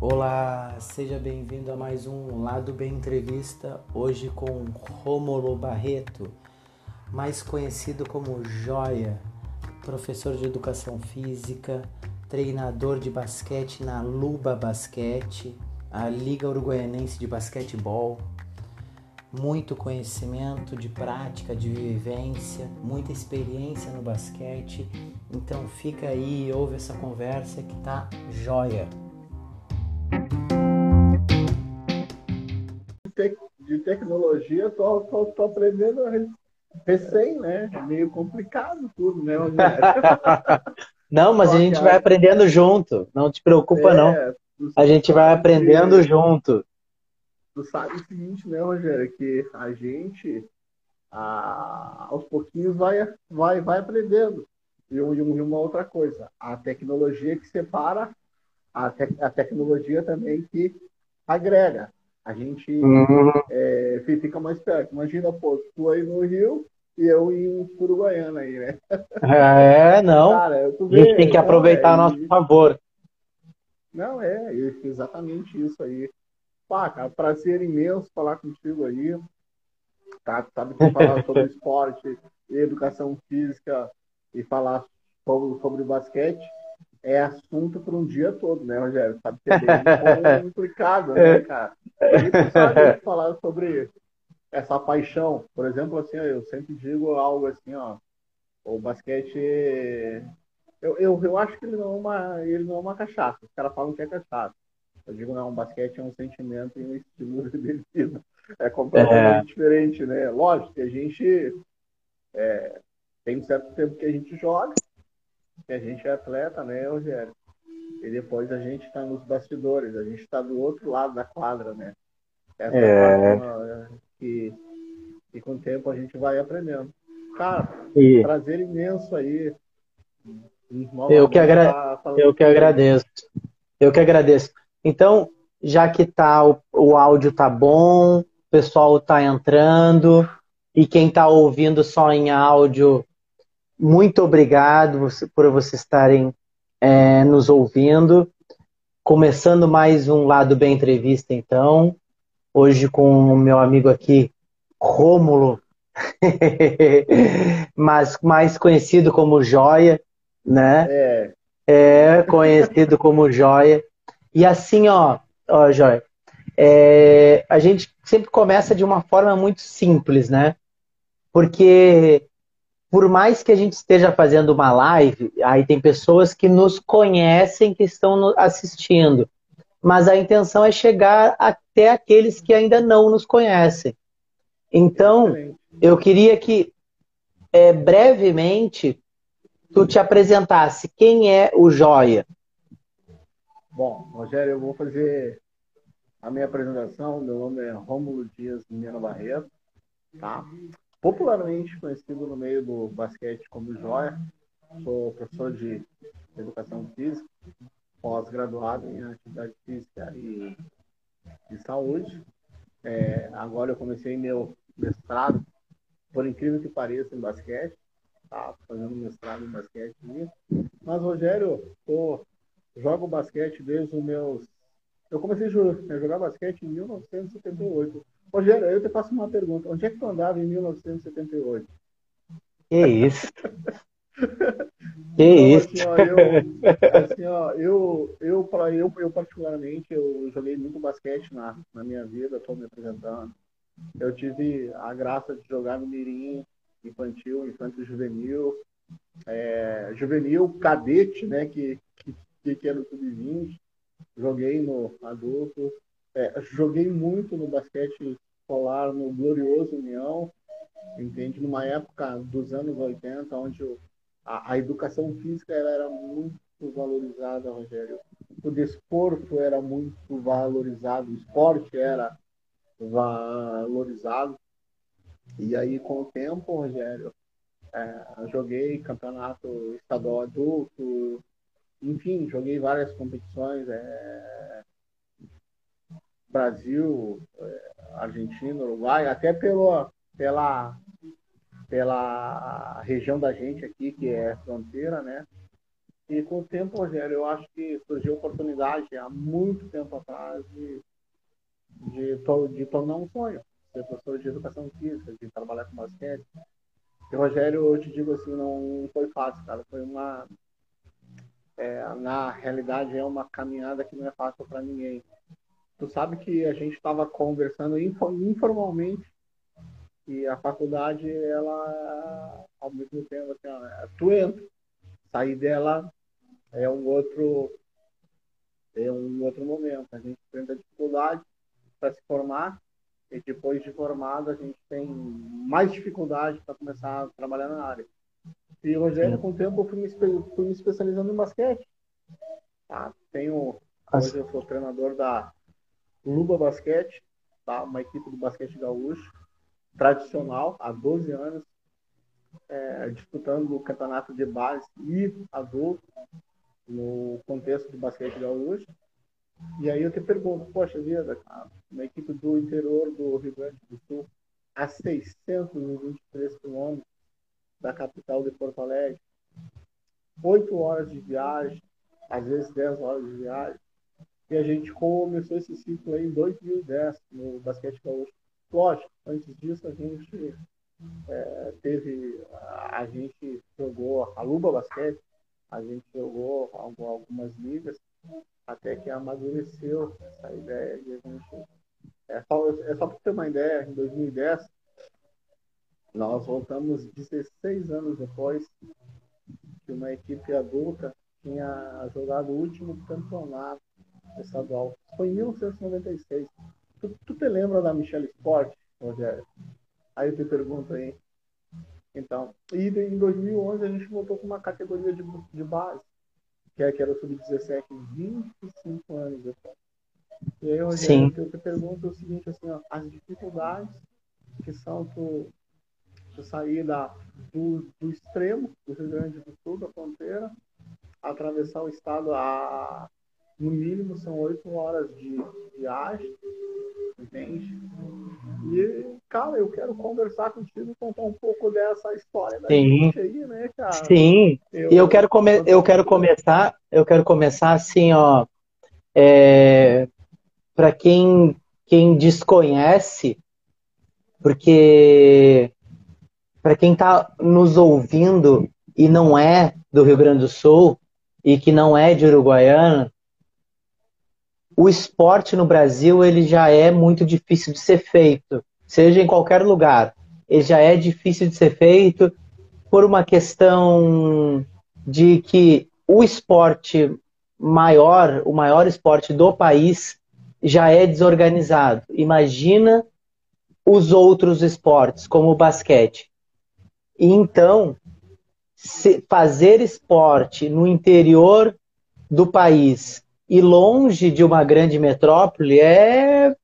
Olá, seja bem-vindo a mais um Lado Bem Entrevista, hoje com Rômulo Barreto, mais conhecido como Joia, professor de educação física, treinador de basquete na Luba Basquete, a Liga Uruguaianense de Basquetebol. Muito conhecimento de prática, de vivência, muita experiência no basquete. Então fica aí e ouve essa conversa que tá joia. De tecnologia, tô, tô, tô aprendendo recém, né? É meio complicado tudo, né? não, mas a gente vai aprendendo junto. Não te preocupa, é, não. A gente vai aprendendo que, junto. Tu sabe o seguinte, né, Rogério? Que a gente, a, aos pouquinhos, vai, vai, vai aprendendo. E, e uma outra coisa, a tecnologia que separa a, te a tecnologia também que agrega. A gente uhum. é, fica mais perto. Imagina, pô, tu aí no Rio e eu em Uruguaiana aí, né? É, não. Cara, a gente tem que aproveitar a nosso favor. Não, é, exatamente isso aí. Pá, cara, prazer imenso falar contigo aí. Tá, sabe que falar sobre esporte, educação física e falar sobre, sobre basquete é assunto para um dia todo, né, Rogério? Sabe que é bem complicado, né, é. cara? Sabe falar sobre essa paixão. Por exemplo, assim, eu sempre digo algo assim, ó, o basquete eu, eu, eu acho que ele não, é uma, ele não é uma cachaça. Os caras falam que é cachaça. Eu digo, não, o basquete é um sentimento e um estilo de vida. É completamente é. diferente, né? Lógico que a gente é, tem um certo tempo que a gente joga, que a gente é atleta, né, Rogério? E depois a gente está nos bastidores, a gente está do outro lado da quadra, né? Essa é, é que, que com o tempo a gente vai aprendendo. Cara, e... prazer imenso aí. Eu que, agra... eu que agradeço. Eu que agradeço. Então, já que tá, o, o áudio tá bom, o pessoal tá entrando, e quem tá ouvindo só em áudio muito obrigado por vocês estarem é, nos ouvindo. Começando mais um Lado Bem Entrevista, então. Hoje com o meu amigo aqui, Rômulo, mas mais conhecido como Joia, né? É. é conhecido como Joia. E assim, ó, ó Joia, é, a gente sempre começa de uma forma muito simples, né? Porque por mais que a gente esteja fazendo uma live, aí tem pessoas que nos conhecem, que estão assistindo. Mas a intenção é chegar até aqueles que ainda não nos conhecem. Então, eu queria que é, brevemente tu te apresentasse. Quem é o Joia? Bom, Rogério, eu vou fazer a minha apresentação. Meu nome é Rômulo Dias Mineiro Barreto. Tá? popularmente conhecido no meio do basquete como Joia. Sou professor de educação física, pós-graduado em atividade física e, saúde. É, agora eu comecei meu mestrado, por incrível que pareça, em basquete. Tá fazendo mestrado em basquete. Mas, Rogério, tô, jogo basquete desde os meus. Eu comecei a jogar basquete em 1978 Rogério, eu te faço uma pergunta. Onde é que tu andava em 1978? Que isso? que então, isso? Assim, ó, eu, assim, ó, eu, eu, eu, eu, particularmente, eu joguei muito basquete na, na minha vida, estou me apresentando. Eu tive a graça de jogar no Mirim, infantil, infantil juvenil, é, juvenil, cadete, né, que, que, que era o sub-20. Joguei no adulto, é, joguei muito no basquete escolar no glorioso União, entende? Numa época dos anos 80, onde a, a educação física ela era muito valorizada, Rogério. O desporto era muito valorizado, o esporte era valorizado. E aí, com o tempo, Rogério, é, joguei campeonato estadual adulto, enfim, joguei várias competições. É, Brasil, é, Argentina, Uruguai, até pelo, pela, pela região da gente aqui, que é fronteira, né? E com o tempo, Rogério, eu acho que surgiu oportunidade há muito tempo atrás de, de, de tornar um sonho, professor de educação física, de trabalhar com basquete. E, Rogério, eu te digo assim, não foi fácil, cara. Foi uma. É, na realidade, é uma caminhada que não é fácil para ninguém. Tu sabe que a gente estava conversando informalmente e a faculdade, ela, ao mesmo tempo, assim, ó, tu entra, sair dela é um outro é um outro momento. A gente enfrenta dificuldade para se formar e depois de formado a gente tem mais dificuldade para começar a trabalhar na área. E Rogério, com o tempo, eu fui me, fui me especializando em basquete. Tá? Tenho, hoje eu sou treinador da Luba Basquete, tá? uma equipe do basquete gaúcho, tradicional, há 12 anos, é, disputando o campeonato de base e adulto no contexto do basquete gaúcho. E aí eu te pergunto, poxa vida, uma equipe do interior do Rio Grande do Sul, a 623 quilômetros da capital de Porto Alegre, 8 horas de viagem, às vezes 10 horas de viagem, e a gente começou esse ciclo aí em 2010 no basquete gaúcho. Lógico, antes disso a gente é, teve, a gente jogou a Luba Basquete, a gente jogou algumas ligas, até que amadureceu essa ideia de a gente. É só, é só para ter uma ideia, em 2010, nós voltamos 16 anos depois que uma equipe adulta tinha jogado o último campeonato estadual. Foi em 1996. Tu, tu te lembra da Michelle Sport, Rogério? Aí eu te pergunto aí. Então, e em 2011 a gente voltou com uma categoria de, de base que, é, o sub-17, 25 anos depois. E aí, Rogério, eu te pergunto o seguinte, assim, ó, as dificuldades que são tu, tu sair da, do, do extremo do Rio Grande do Sul, da fronteira, atravessar o estado a, no mínimo, são oito horas de viagem, entende? E, cara, eu quero conversar contigo e contar um pouco dessa história da Sim. gente aí, né, cara? Sim. Eu, eu quero, come eu quero começar, eu quero começar assim, ó. É, para quem, quem desconhece, porque para quem está nos ouvindo e não é do Rio Grande do Sul e que não é de Uruguaiana, o esporte no Brasil ele já é muito difícil de ser feito, seja em qualquer lugar. Ele já é difícil de ser feito por uma questão de que o esporte maior, o maior esporte do país, já é desorganizado. Imagina os outros esportes, como o basquete. Então, fazer esporte no interior do país e longe de uma grande metrópole é,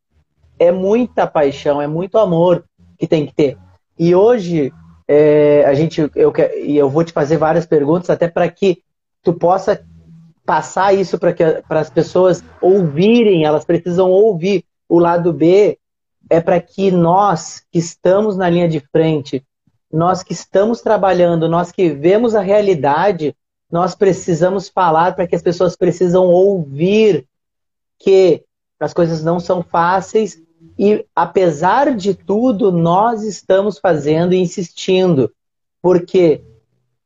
é muita paixão, é muito amor que tem que ter. E hoje, é, a gente, eu, eu vou te fazer várias perguntas até para que tu possa passar isso para as pessoas ouvirem, elas precisam ouvir. O lado B é para que nós que estamos na linha de frente, nós que estamos trabalhando, nós que vemos a realidade, nós precisamos falar para que as pessoas precisam ouvir que as coisas não são fáceis e, apesar de tudo, nós estamos fazendo e insistindo. Por quê?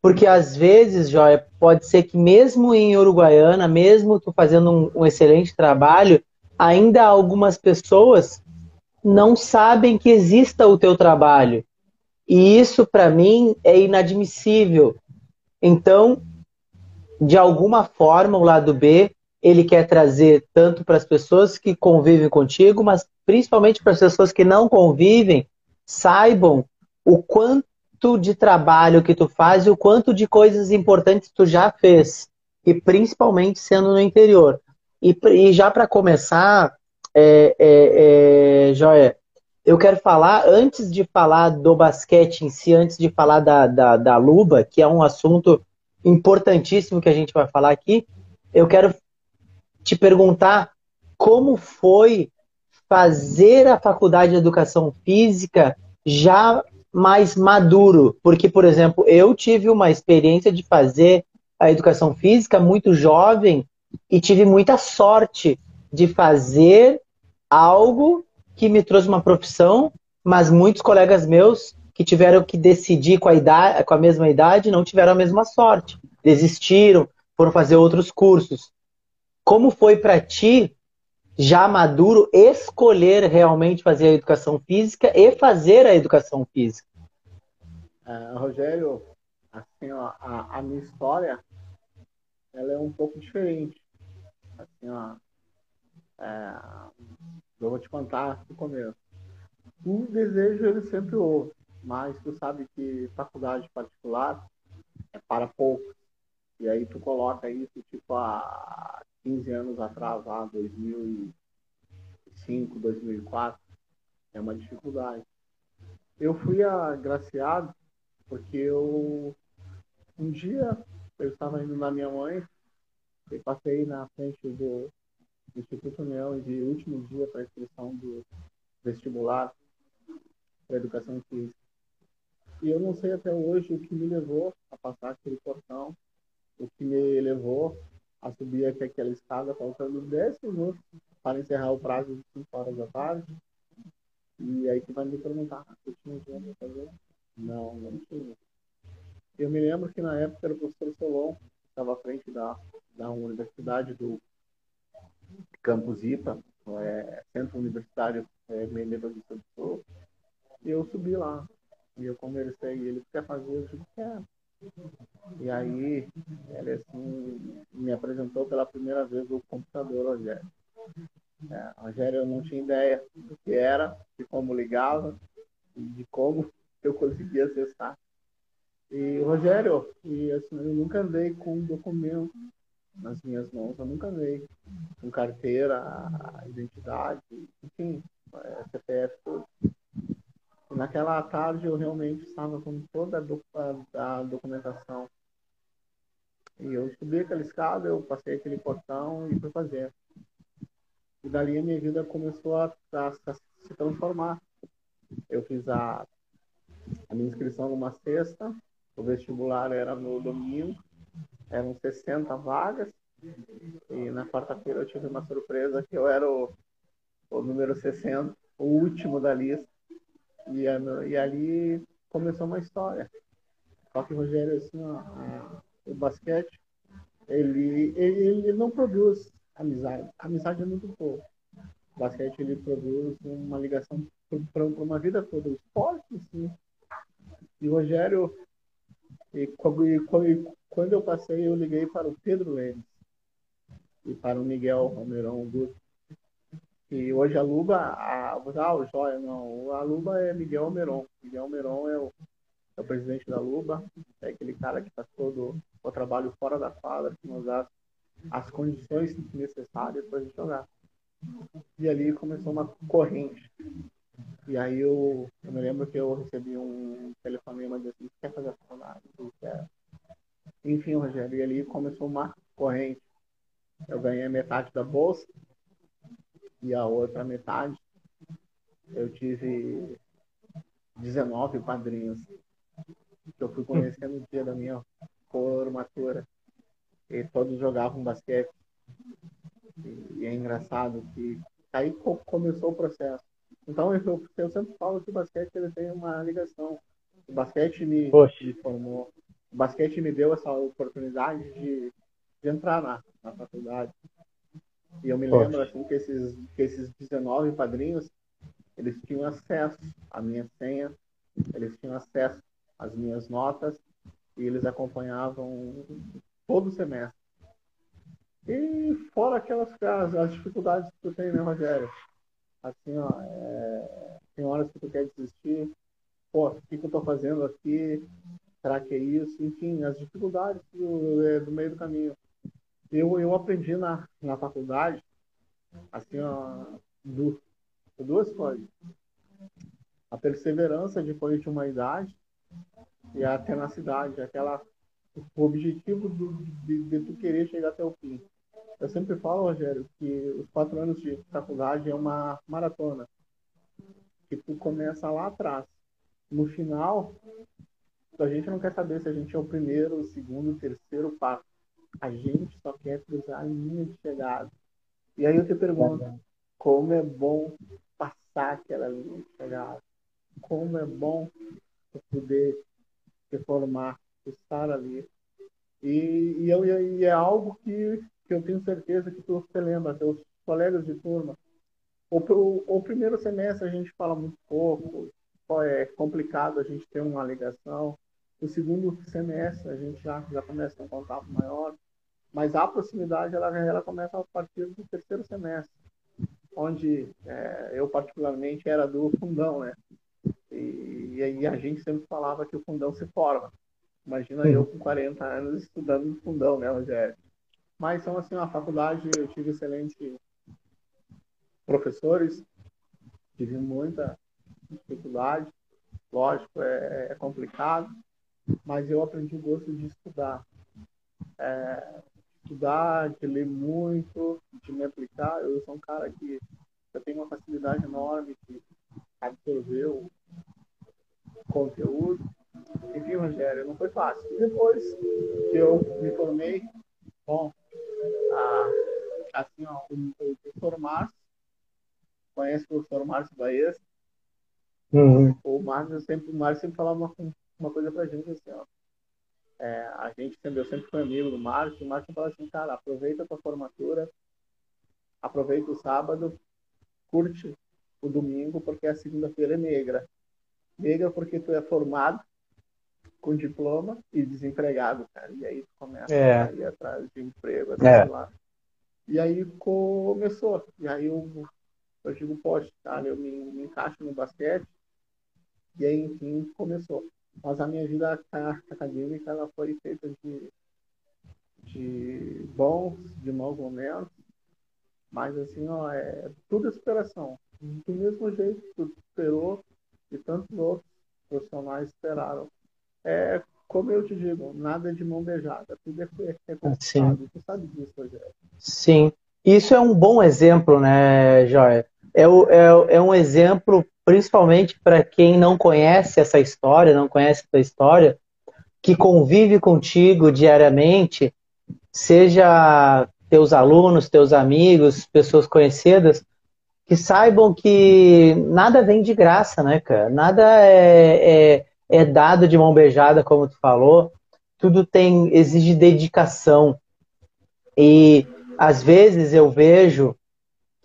Porque às vezes, Joia, pode ser que mesmo em Uruguaiana, mesmo tu fazendo um, um excelente trabalho, ainda algumas pessoas não sabem que exista o teu trabalho. E isso, para mim, é inadmissível. Então, de alguma forma, o lado B, ele quer trazer tanto para as pessoas que convivem contigo, mas principalmente para as pessoas que não convivem, saibam o quanto de trabalho que tu faz e o quanto de coisas importantes tu já fez, e principalmente sendo no interior. E, e já para começar, é, é, é, Joia, eu quero falar, antes de falar do basquete em si, antes de falar da, da, da Luba, que é um assunto importantíssimo que a gente vai falar aqui, eu quero te perguntar como foi fazer a faculdade de educação física já mais maduro, porque, por exemplo, eu tive uma experiência de fazer a educação física muito jovem e tive muita sorte de fazer algo que me trouxe uma profissão, mas muitos colegas meus que tiveram que decidir com a, idade, com a mesma idade não tiveram a mesma sorte. Desistiram, foram fazer outros cursos. Como foi para ti, já maduro, escolher realmente fazer a educação física e fazer a educação física? Uh, Rogério, assim, ó, a, a, minha história ela é um pouco diferente. Assim, ó, é, eu vou te contar do começo. O desejo ele sempre houve, mas tu sabe que faculdade particular é para poucos. E aí tu coloca isso tipo há 15 anos atrás, lá 2005, 2004, é uma dificuldade. Eu fui agraciado porque eu um dia eu estava indo na minha mãe e passei na frente do Instituto União e de último dia para a inscrição do vestibular para educação física. E eu não sei até hoje o que me levou a passar aquele portão, o que me levou a subir aqui aquela escada, faltando 10 minutos para encerrar o prazo de 5 horas da tarde. E aí tu vai me perguntar, você tinha dinheiro para fazer? Não, não tinha. Eu me lembro que na época era o professor Solon, que estava à frente da, da universidade do Campus IPA, é, Centro Universitário é, Menezes do Sul. E eu subi lá. E eu conversei, ele quer fazer, eu disse, quer. E aí, ele assim, me apresentou pela primeira vez o computador, Rogério. É, Rogério, eu não tinha ideia do que era, de como ligava, e de como eu conseguia acessar. E, Rogério, e, assim, eu nunca andei com um documento nas minhas mãos, eu nunca andei com carteira, identidade, enfim, é, CPF, tudo. Naquela tarde eu realmente estava com toda a, a documentação. E eu subi aquela escada, eu passei aquele portão e fui fazer. E dali a minha vida começou a, a, a se transformar. Eu fiz a, a minha inscrição numa sexta, o vestibular era no domingo, eram 60 vagas, e na quarta-feira eu tive uma surpresa que eu era o, o número 60, o último da lista. E, e ali começou uma história. Só que o Rogério, assim, ó, o basquete, ele, ele, ele não produz amizade. Amizade é muito pouco. O basquete, ele produz uma ligação para uma vida toda. O esporte, sim. E o Rogério, e, e, quando eu passei, eu liguei para o Pedro Lemos e para o Miguel Romerão Guto e hoje a Luba, a, ah, o Joia, não. A Luba é Miguel Meron. Miguel Meron é o, é o presidente da Luba, é aquele cara que faz todo o trabalho fora da quadra, que nos dá as condições necessárias para a gente jogar. E ali começou uma corrente. E aí eu, eu me lembro que eu recebi um telefonema de assim, quer fazer faculdade? Quer. Enfim, Rogério, e ali começou uma corrente. Eu ganhei metade da bolsa, e a outra metade eu tive 19 padrinhos que eu fui conhecer no dia da minha formatura. E todos jogavam basquete. E, é engraçado que aí começou o processo. Então eu, eu sempre falo que o basquete ele tem uma ligação. O basquete me, me formou. O basquete me deu essa oportunidade de, de entrar na, na faculdade. E eu me lembro assim, que, esses, que esses 19 padrinhos, eles tinham acesso à minha senha, eles tinham acesso às minhas notas e eles acompanhavam todo o semestre. E fora aquelas as, as dificuldades que tu tem, né, Rogério? Assim, ó, é, tem horas que tu quer desistir. Pô, o que, que eu tô fazendo aqui? Será que é isso? Enfim, as dificuldades do, é, do meio do caminho eu, eu aprendi na, na faculdade, assim, ó, duas coisas. A perseverança depois de uma idade e a tenacidade, aquela, o objetivo do, de, de tu querer chegar até o fim. Eu sempre falo, Rogério, que os quatro anos de faculdade é uma maratona. Que tu começa lá atrás. No final, a gente não quer saber se a gente é o primeiro, o segundo, o terceiro, o quarto. A gente só quer cruzar a linha de chegada. E aí eu te pergunto, como é bom passar aquela linha de chegada? Como é bom poder se formar, estar ali. E, e, eu, e é algo que, que eu tenho certeza que tu se lembra, teus colegas de turma. O, o, o primeiro semestre a gente fala muito pouco, é complicado a gente ter uma ligação. O segundo semestre a gente já, já começa um contato maior, mas a proximidade ela, ela começa a partir do terceiro semestre, onde é, eu particularmente era do fundão, né? E, aí a gente sempre falava que o fundão se forma. Imagina eu com 40 anos estudando no fundão, né, Rogério? Mas são assim, a faculdade eu tive excelentes professores, tive muita dificuldade, lógico, é, é complicado, mas eu aprendi o gosto de estudar. É, estudar, de ler muito, de me aplicar. Eu sou um cara que eu tenho uma facilidade enorme de absorver o conteúdo. Enfim, Rogério, não foi fácil. E depois que eu me formei, bom, assim, ó, o, professor Márcio, conhece o professor Márcio Baez? Uhum. O Márcio sempre, o Márcio sempre falava uma, uma coisa pra gente assim, ó. É, a gente sempre, eu sempre fui amigo do Márcio, o Márcio fala assim, cara, aproveita a tua formatura, aproveita o sábado, curte o domingo, porque a segunda-feira é negra. Negra porque tu é formado com diploma e desempregado, cara. E aí tu começa é. a ir atrás de emprego, assim, é. lá. E aí começou. E aí eu, eu digo, poxa, cara, eu me, me encaixo no basquete. E aí, enfim, começou. Mas a minha vida acadêmica ela foi feita de, de bons, de maus momentos. Mas assim, ó, é tudo é superação. Do mesmo jeito que tu esperou e tantos outros profissionais esperaram. É como eu te digo, nada de mão beijada, tudo é, é complicado. Tu sabe disso, Rogério. Sim. Isso é um bom exemplo, né, Joia? É, é, é um exemplo principalmente para quem não conhece essa história, não conhece essa história, que convive contigo diariamente, seja teus alunos, teus amigos, pessoas conhecidas, que saibam que nada vem de graça, né, cara? Nada é, é, é dado de mão beijada, como tu falou. Tudo tem exige dedicação. E às vezes eu vejo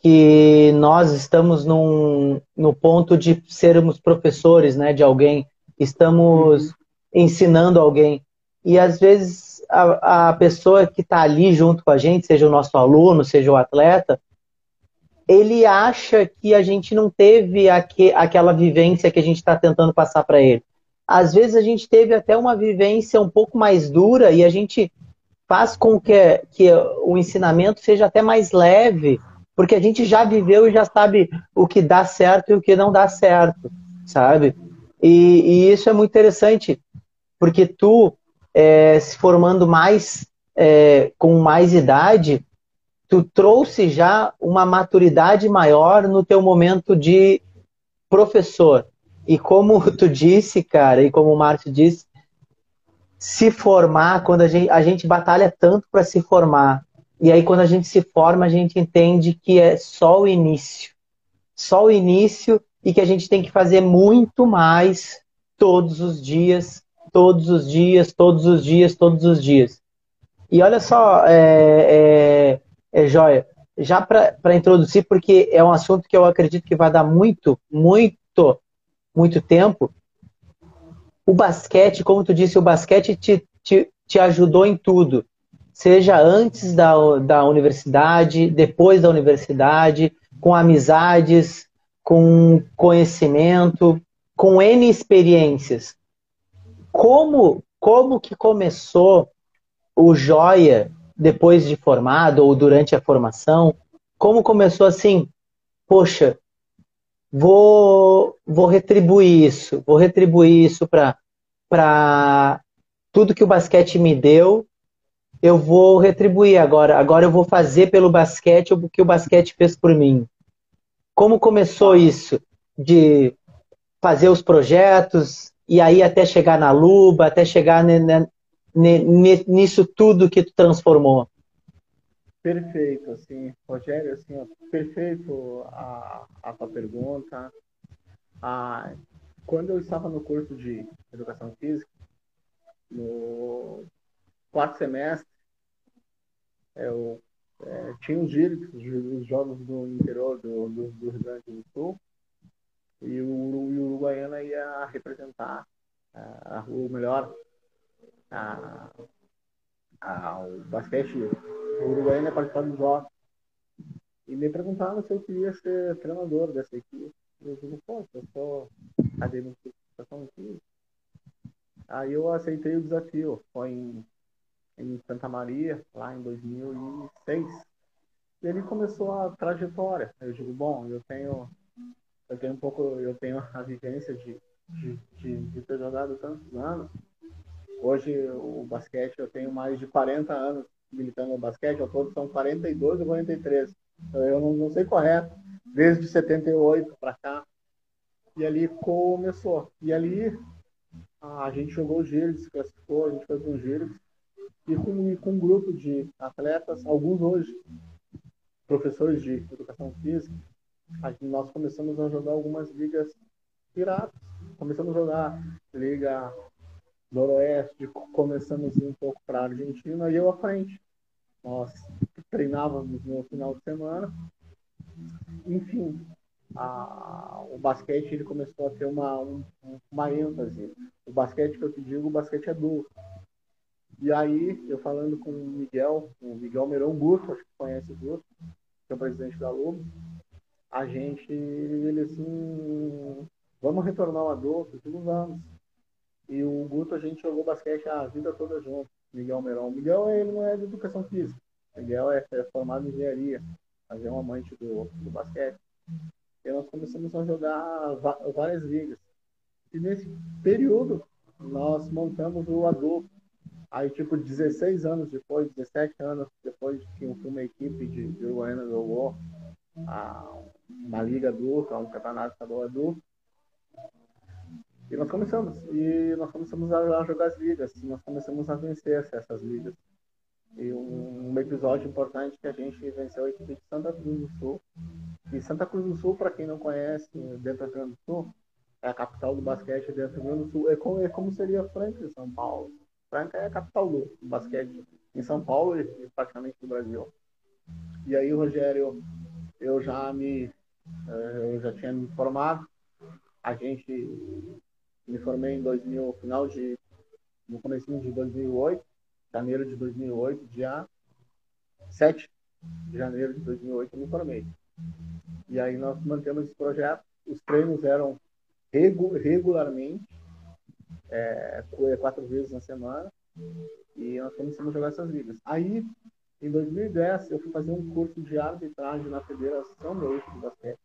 que nós estamos num, no ponto de sermos professores né, de alguém, estamos uhum. ensinando alguém. E às vezes a, a pessoa que está ali junto com a gente, seja o nosso aluno, seja o atleta, ele acha que a gente não teve aqu aquela vivência que a gente está tentando passar para ele. Às vezes a gente teve até uma vivência um pouco mais dura e a gente faz com que, que o ensinamento seja até mais leve, porque a gente já viveu e já sabe o que dá certo e o que não dá certo, sabe? E, e isso é muito interessante, porque tu, é, se formando mais, é, com mais idade, tu trouxe já uma maturidade maior no teu momento de professor. E como tu disse, cara, e como o Márcio disse, se formar, quando a gente, a gente batalha tanto para se formar, e aí, quando a gente se forma, a gente entende que é só o início. Só o início e que a gente tem que fazer muito mais todos os dias, todos os dias, todos os dias, todos os dias. E olha só, é, é, é joia, já para introduzir, porque é um assunto que eu acredito que vai dar muito, muito, muito tempo. O basquete, como tu disse, o basquete te, te, te ajudou em tudo seja antes da, da universidade, depois da universidade, com amizades, com conhecimento, com N experiências. Como, como que começou o Joia depois de formado ou durante a formação? Como começou assim? Poxa, vou, vou retribuir isso, vou retribuir isso para tudo que o basquete me deu eu vou retribuir agora. Agora eu vou fazer pelo basquete o que o basquete fez por mim. Como começou isso? De fazer os projetos e aí até chegar na Luba, até chegar nisso tudo que tu transformou? Perfeito, assim, Rogério, assim, perfeito a, a tua pergunta. Ah, quando eu estava no curso de Educação Física, no quarto semestre, eu é, tinha os gírios, os jogos do interior do, do, do, Rio Grande do Sul, e o, o Uruguaiana ia representar, uh, o melhor, a, a, o basquete, o Uruguaiana ia participar dos jogos. E me perguntaram se eu queria ser treinador dessa equipe. Eu digo, pô, eu sou acadêmico de física. Aí eu aceitei o desafio. Foi em em Santa Maria, lá em 2006. E ele começou a trajetória. Eu digo, bom, eu tenho, eu tenho um pouco, eu tenho a vivência de, de, de, de ter jogado tantos anos. Hoje o basquete eu tenho mais de 40 anos militando no basquete, ao todo são 42 ou 43. Eu não, não sei correto, desde 78 para cá. E ali começou. E ali a gente jogou o giro, se classificou, a gente para o giro e com, com um grupo de atletas, alguns hoje professores de educação física, nós começamos a jogar algumas ligas piratas. Começamos a jogar Liga Noroeste, começamos um pouco para a Argentina e eu à frente. Nós treinávamos no final de semana. Enfim, a, o basquete ele começou a ter uma, um, uma ênfase. O basquete que eu te digo, o basquete adulto. E aí, eu falando com o Miguel, o Miguel Meirão Guto, acho que conhece o Guto, que é o presidente da Lobo, a gente, ele assim, vamos retornar ao adulto, tudo vamos. E o Guto, a gente jogou basquete a vida toda junto, Miguel Meirão. O Miguel, ele não é de educação física, o Miguel é, é formado em engenharia, mas é um amante do, do basquete. E nós começamos a jogar várias ligas. E nesse período, nós montamos o adulto, Aí, tipo, 16 anos depois, 17 anos depois que uma equipe de, de Uruguaiana jogou a, uma liga adulta, um campeonato estadual adulto. E nós começamos. E nós começamos a, jogar as ligas. Nós começamos a vencer essas ligas. E um, um, episódio importante que a gente venceu a equipe de Santa Cruz do Sul. E Santa Cruz do Sul, para quem não conhece, dentro do Rio Grande do Sul, é a capital do basquete dentro do Rio Grande do Sul. É como, é como seria Franca, São Paulo. Franca é a capital do basquete em São Paulo e praticamente no Brasil. E aí, Rogério, eu já me eh, eu já tinha me formado. A gente me formei em 2000, final de no começo de 2008, janeiro de 2008, dia 7 de janeiro de 2008 eu me formei. E aí nós mantemos esse projeto. Os treinos eram regularmente é, quatro vezes na semana, e nós começamos a jogar essas ligas. Aí, em 2010, eu fui fazer um curso de arbitragem na Federação Gaúcha de Basquete.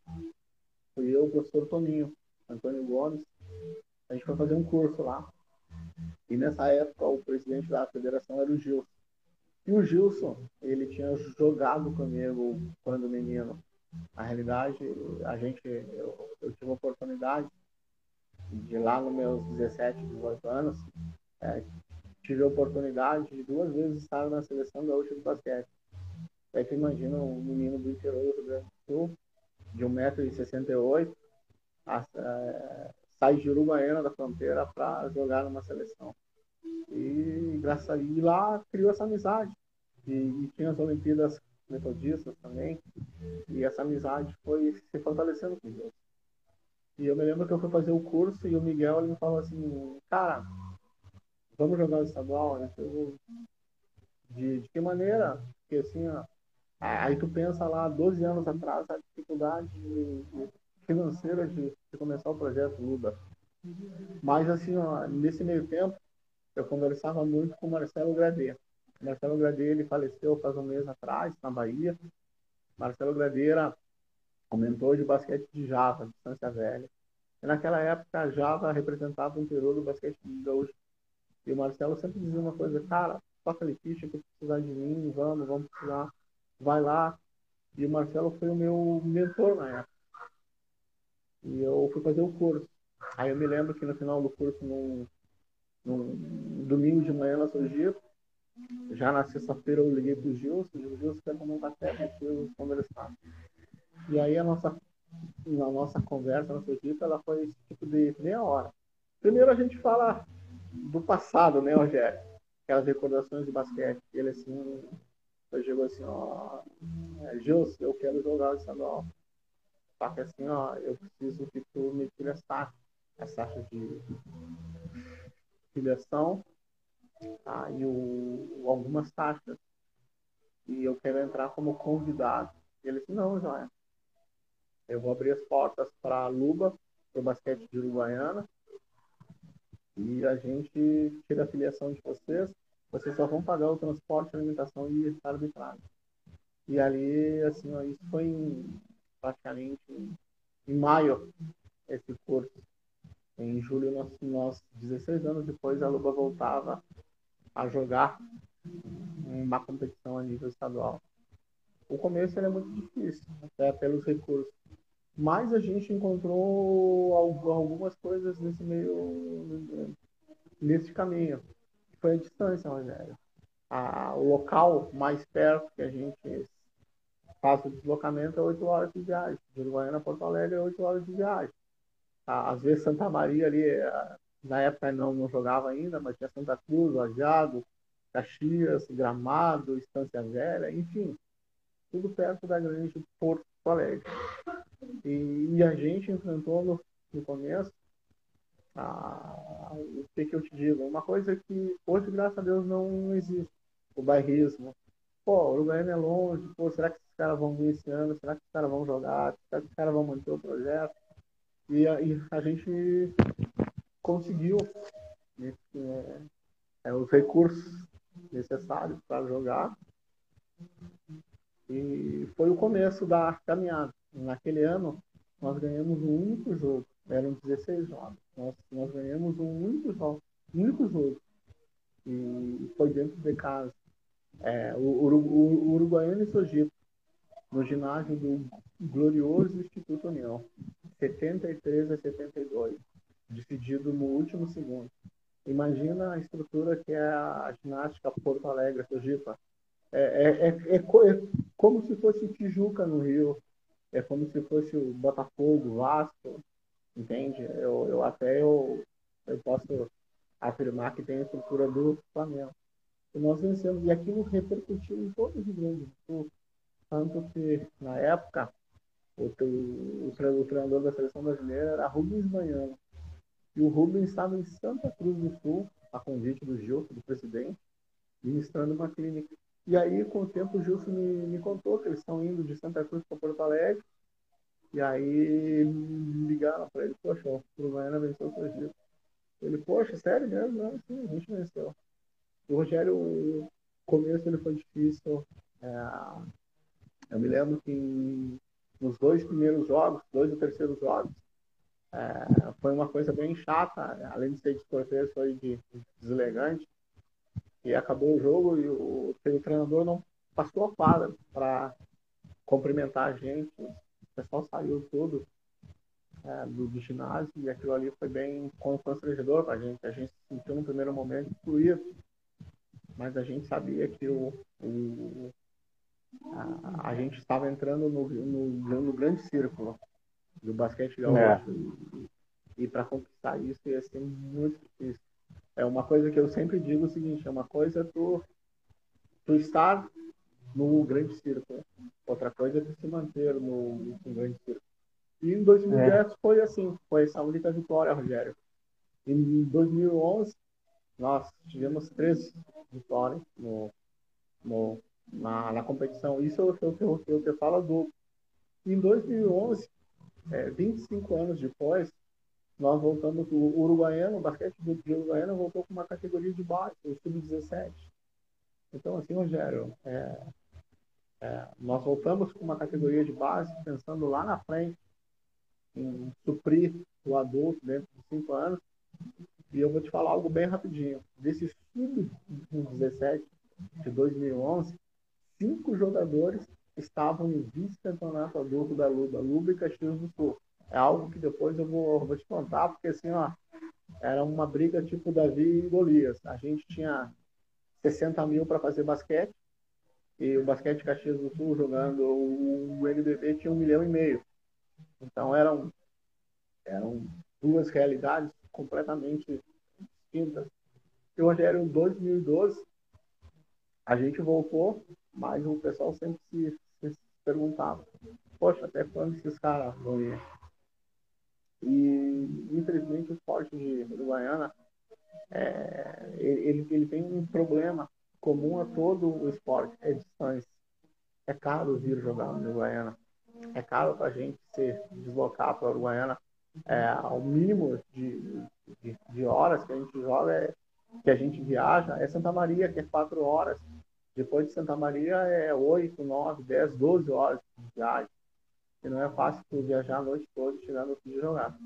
Fui eu, o professor Toninho, Antônio Gomes. A gente foi fazer um curso lá. E nessa época, o presidente da federação era o Gilson. E o Gilson, ele tinha jogado comigo quando menino. Na realidade, a gente, eu, eu tive a oportunidade de lá nos meus 17, 18 anos, é, tive a oportunidade de duas vezes estar na seleção gaúcha de basquete. Aí tu imagina um menino do interior do Rio Grande do Sul, de 1,68m, é, sai de Uruguaiana da fronteira para jogar numa seleção. E graças a e lá criou essa amizade. E, e, tinha as Olimpíadas Metodistas também. E essa amizade foi se fortalecendo com Deus. E eu me lembro que eu fui fazer o curso e o Miguel ele me falou assim, cara, vamos jogar o estadual, né? De, de que maneira? Porque assim, ó, aí tu pensa lá, 12 anos atrás, a dificuldade financeira de, de começar o projeto Luda. Mas assim, ó, nesse meio tempo, eu conversava muito com o Marcelo Gradeira. Marcelo Gradeira, ele faleceu faz um mês atrás, na Bahia. Marcelo Gradeira comentou de basquete de Java, distância velha. E naquela época Java representava o interior do basquete gaúcho. E o Marcelo sempre dizia uma coisa, cara, toca-lhe ficha que precisar de mim, vamos, vamos precisar, vai lá. E o Marcelo foi o meu mentor na época. E eu fui fazer o curso. Aí eu me lembro que no final do curso, num, num domingo de manhã na Sojipa, já na sexta-feira eu liguei pro Gilson, o Gilson quer tomar um café, conversar. E aí a nossa, a nossa conversa na Sojipa, ela foi tipo de meia hora. Primeiro a gente fala do passado, né, Rogério? Aquelas recordações de basquete. Ele assim, chegou assim, ó, é, Gilson, eu quero jogar o estadual. Só que assim, ó, eu preciso que tu me tire as taxas, as taxas de filiação tá? e o, algumas taxas. E eu quero entrar como convidado. Ele disse, não, Joia. Eu vou abrir as portas para a Luba, para o basquete de Uruguaiana. E a gente tira a filiação de vocês. Vocês só vão pagar o transporte, alimentação e arbitragem. E ali, assim, ó, isso foi em praticamente em maio esse curso. Em julho, nós, nós 16 anos depois, a Luba voltava a jogar uma competição a nível estadual. O começo é muito difícil, até pelos recursos. Mas a gente encontrou algumas coisas nesse meio, nesse caminho. Foi a distância, Rogério. A, o local mais perto que a gente faz o deslocamento é 8 horas de viagem. De Uruguaiana a Porto Alegre é 8 horas de viagem. Às vezes Santa Maria ali, eh, na época não, não jogava ainda, mas tinha Santa Cruz, Lajeado, Caxias, Gramado, Estância Velha, enfim, tudo perto da grande Porto Alegre. E, e a gente enfrentou no, no começo a, o que, que eu te digo? Uma coisa que hoje, graças a Deus, não existe. O bairrismo, pô, o Uruguaiana é longe, pô, será que esses caras vão vir esse ano? Será que os caras vão jogar? Será que os caras vão manter o projeto? E e a gente conseguiu né, é, é, os recursos necessários para jogar. E foi o começo da caminhada. Naquele ano, nós ganhamos um único jogo. Eram 16 jogos. Nós, nós ganhamos um único jogo. Um único jogo. E foi dentro de casa é, o, o, o Uruguaiano e Sojipo, no ginásio do glorioso Instituto União, 73 a 72, decidido no último segundo. Imagina a estrutura que é a ginástica Porto Alegre, Sojipa. É, é, é, é, como se fosse Tijuca no Rio, é como se fosse o Botafogo, Vasco, entende? Eu, eu até eu, eu posso afirmar que tem a estrutura do Flamengo. E nós vencemos. E aquilo repercutiu em todo o Rio Grande do Sul. Tanto que, na época, o, o, o treinador da seleção brasileira era Rubens Manhano. E o Rubens estava em Santa Cruz do Sul, a convite do Gilson, do presidente, ministrando uma clínica. E aí, com o tempo, o Gilson me, me contou que eles estão indo de Santa Cruz para Porto Alegre. E aí ligaram para ele, poxa, o Uruguaiana venceu o Sergipe. Ele, poxa, sério mesmo? Não, sim, a gente venceu. O Rogério, o começo ele foi difícil. É, eu me lembro que nos dois primeiros jogos, dois ou terceiros jogos, é, foi uma coisa bem chata, além de ser descortês, foi de, deselegante. E acabou o jogo e o, o treinador não passou a quadra para cumprimentar a gente. O pessoal saiu tudo é, do, do, ginásio e aquilo ali foi bem constrangedor para a gente. A gente se sentiu no primeiro momento excluído mas a gente sabia que o, o a, a, gente estava entrando no, no, no, grande círculo do basquete gaúcho. É. E, e para conquistar isso ia ser muito difícil. É uma coisa que eu sempre digo o seguinte, é uma coisa tu, tu estar no grande círculo. Outra coisa é tu se manter no, no grande círculo. E em 2010 é. foi assim, foi essa única vitória, Rogério. Em 2011, nós tivemos três vitórias no, no, na, na competição. Isso eu, eu, eu, eu te falo do. Em 2011, é, 25 anos depois, nós voltamos, o Uruguaiano, o basquete do Uruguaiano voltou com uma categoria de base, o Sub-17. Então, assim, Rogério, é, é, nós voltamos com uma categoria de base, pensando lá na frente, em suprir o adulto dentro de cinco anos, e eu vou te falar algo bem rapidinho. Desse sub-17, de 2011, cinco jogadores estavam no vice-campeonato adulto da Luba, Luba e Caxias do Sul. É algo que depois eu vou, vou te contar, porque assim, ó, era uma briga tipo Davi e Golias. A gente tinha 60 mil para fazer basquete, e o basquete Caxias do Sul jogando o NBB tinha um milhão e meio. Então eram, eram duas realidades completamente distintas. E o Rogério, em 2012, a gente voltou, mas o pessoal sempre se, se perguntava, poxa, até quando esses caras vão ir? E, infelizmente, o esporte de Uruguaiana, é, ele, ele tem um problema comum a todo o esporte, é distância. É caro vir jogar no Uruguaiana. É caro para a gente se deslocar para a Uruguaiana. É, ao mínimo de, de, de, horas que a gente joga, é, que a gente viaja, é Santa Maria, que é quatro horas. Depois de Santa Maria é oito, nove, dez, doze horas de viagem. E não é fácil viajar a noite toda chegando aqui de jogar.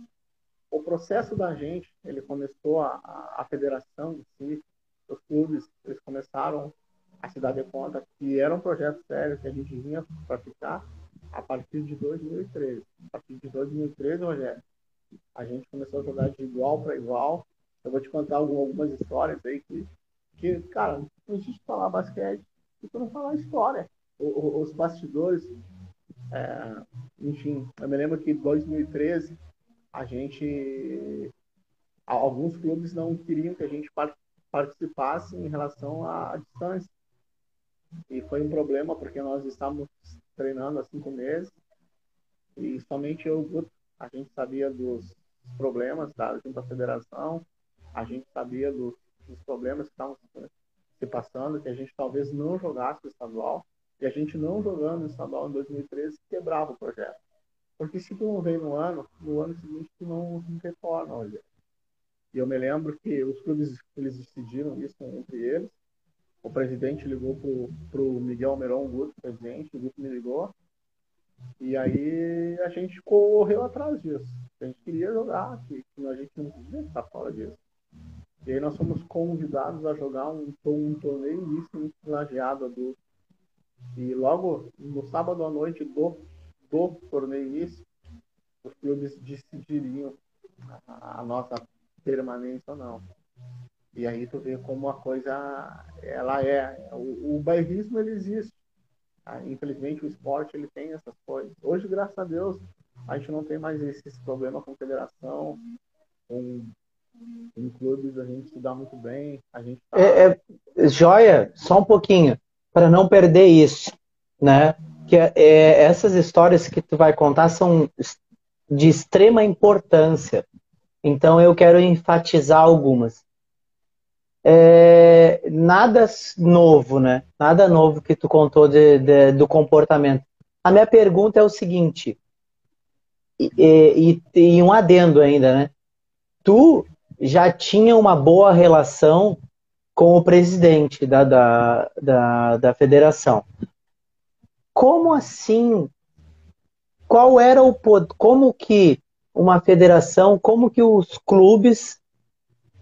O processo da gente, ele começou a, a, a federação em si, os clubes, eles começaram a se dar de conta que era um projeto sério que a gente vinha praticar a partir de 2013. A partir de 2013, Rogério, a gente começou a jogar de igual para igual. Eu vou te contar algumas histórias aí que, que cara, não existe falar basquete e tu não falar história. os bastidores, é, enfim, eu me lembro que em 2013 a gente alguns clubes não queriam que a gente participasse em relação à distância. E foi um problema porque nós estávamos treinando há cinco meses e somente eu, a gente sabia dos problemas da junto federação, a gente sabia dos, dos problemas que estavam se passando, que a gente talvez não jogasse o estadual, e a gente não jogando estadual em 2013 quebrava o projeto. Porque se tu não vem no ano, no ano seguinte tu não, não retorna, olha. E eu me lembro que os clubes eles decidiram isso entre eles. O presidente ligou para o Miguel Meron Guto, presidente, o Guto me ligou. E aí a gente correu atrás disso. A gente queria jogar, que, a gente não podia estar fora disso. E aí nós fomos convidados a jogar um, um torneio misto lajeado adulto. E logo no sábado à noite do, do torneio misto, os clubes decidiriam a, a nossa permanência ou não. E aí tu vê como a coisa ela é. O, o bairrismo ele existe. Ah, infelizmente o esporte ele tem essas coisas. Hoje, graças a Deus, a gente não tem mais esses problemas com federação, com, com clubes, a gente se dá muito bem. A gente tá... é, é, joia, só um pouquinho, para não perder isso, né? Que é, é, essas histórias que tu vai contar são de extrema importância então eu quero enfatizar algumas. É, nada novo, né? Nada novo que tu contou de, de, do comportamento. A minha pergunta é o seguinte, e, e, e, um adendo ainda, né? Tu já tinha uma boa relação com o presidente da, da, da, da federação. Como assim? Qual era o como que uma federação, como que os clubes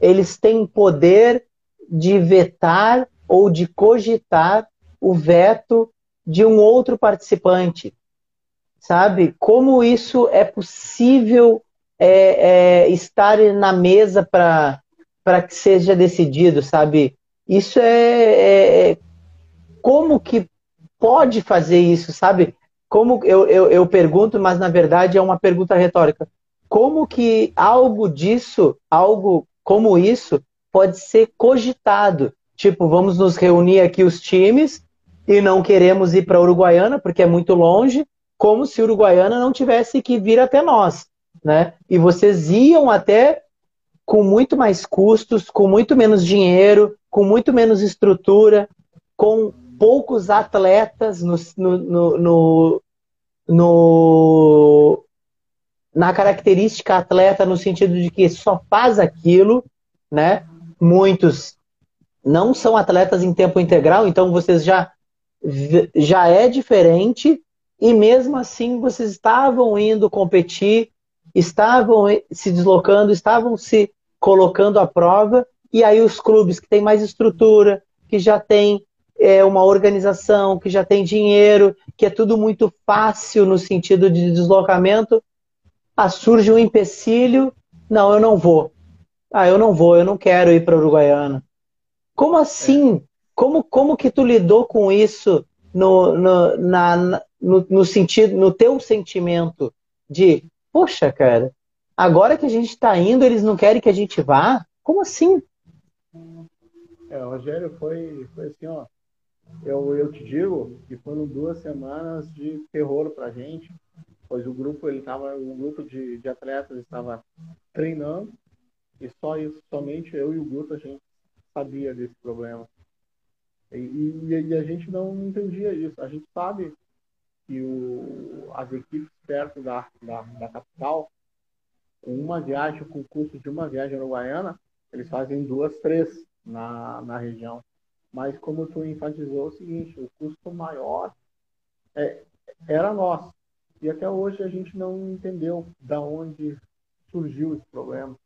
eles têm poder de vetar ou de cogitar o veto de um outro participante, sabe? Como isso é possível é, é, estar na mesa para para que seja decidido, sabe? Isso é, é, é, como que pode fazer isso, sabe? Como eu, eu, eu pergunto, mas na verdade é uma pergunta retórica como que algo disso, algo como isso, pode ser cogitado. Tipo, vamos nos reunir aqui os times e não queremos ir para Uruguaiana porque é muito longe, como se Uruguaiana não tivesse que vir até nós, né? E vocês iam até com muito mais custos, com muito menos dinheiro, com muito menos estrutura, com poucos atletas no, no, no, no, na característica atleta no sentido de que só faz aquilo, né? Muitos não são atletas em tempo integral, então vocês já já é diferente e mesmo assim vocês estavam indo competir, estavam se deslocando, estavam se colocando à prova e aí os clubes que têm mais estrutura, que já têm é uma organização, que já tem dinheiro, que é tudo muito fácil no sentido de deslocamento, ah, surge um empecilho, não, eu não vou. Ah, eu não vou, eu não quero ir para Uruguaiana. Como assim? É. Como, como que tu lidou com isso no, no, na, no, no, sentido, no teu sentimento de, poxa, cara, agora que a gente está indo, eles não querem que a gente vá? Como assim? É, Rogério, foi, foi assim, ó. Eu, eu te digo que foram duas semanas de terror pra gente, pois o grupo, ele tava, um grupo de, de atletas estava treinando e só isso, somente eu e o Guto a gente sabia desse problema. E, e, e, a gente não entendia isso. A gente sabe que o, as equipes perto da, da, da capital, uma viagem, com o custo de uma viagem uruguaiana, eles fazem duas, três na, na região. Mas como tu enfatizou o seguinte, o custo maior é, era nosso. E até hoje a gente não entendeu da onde surgiu esse problema.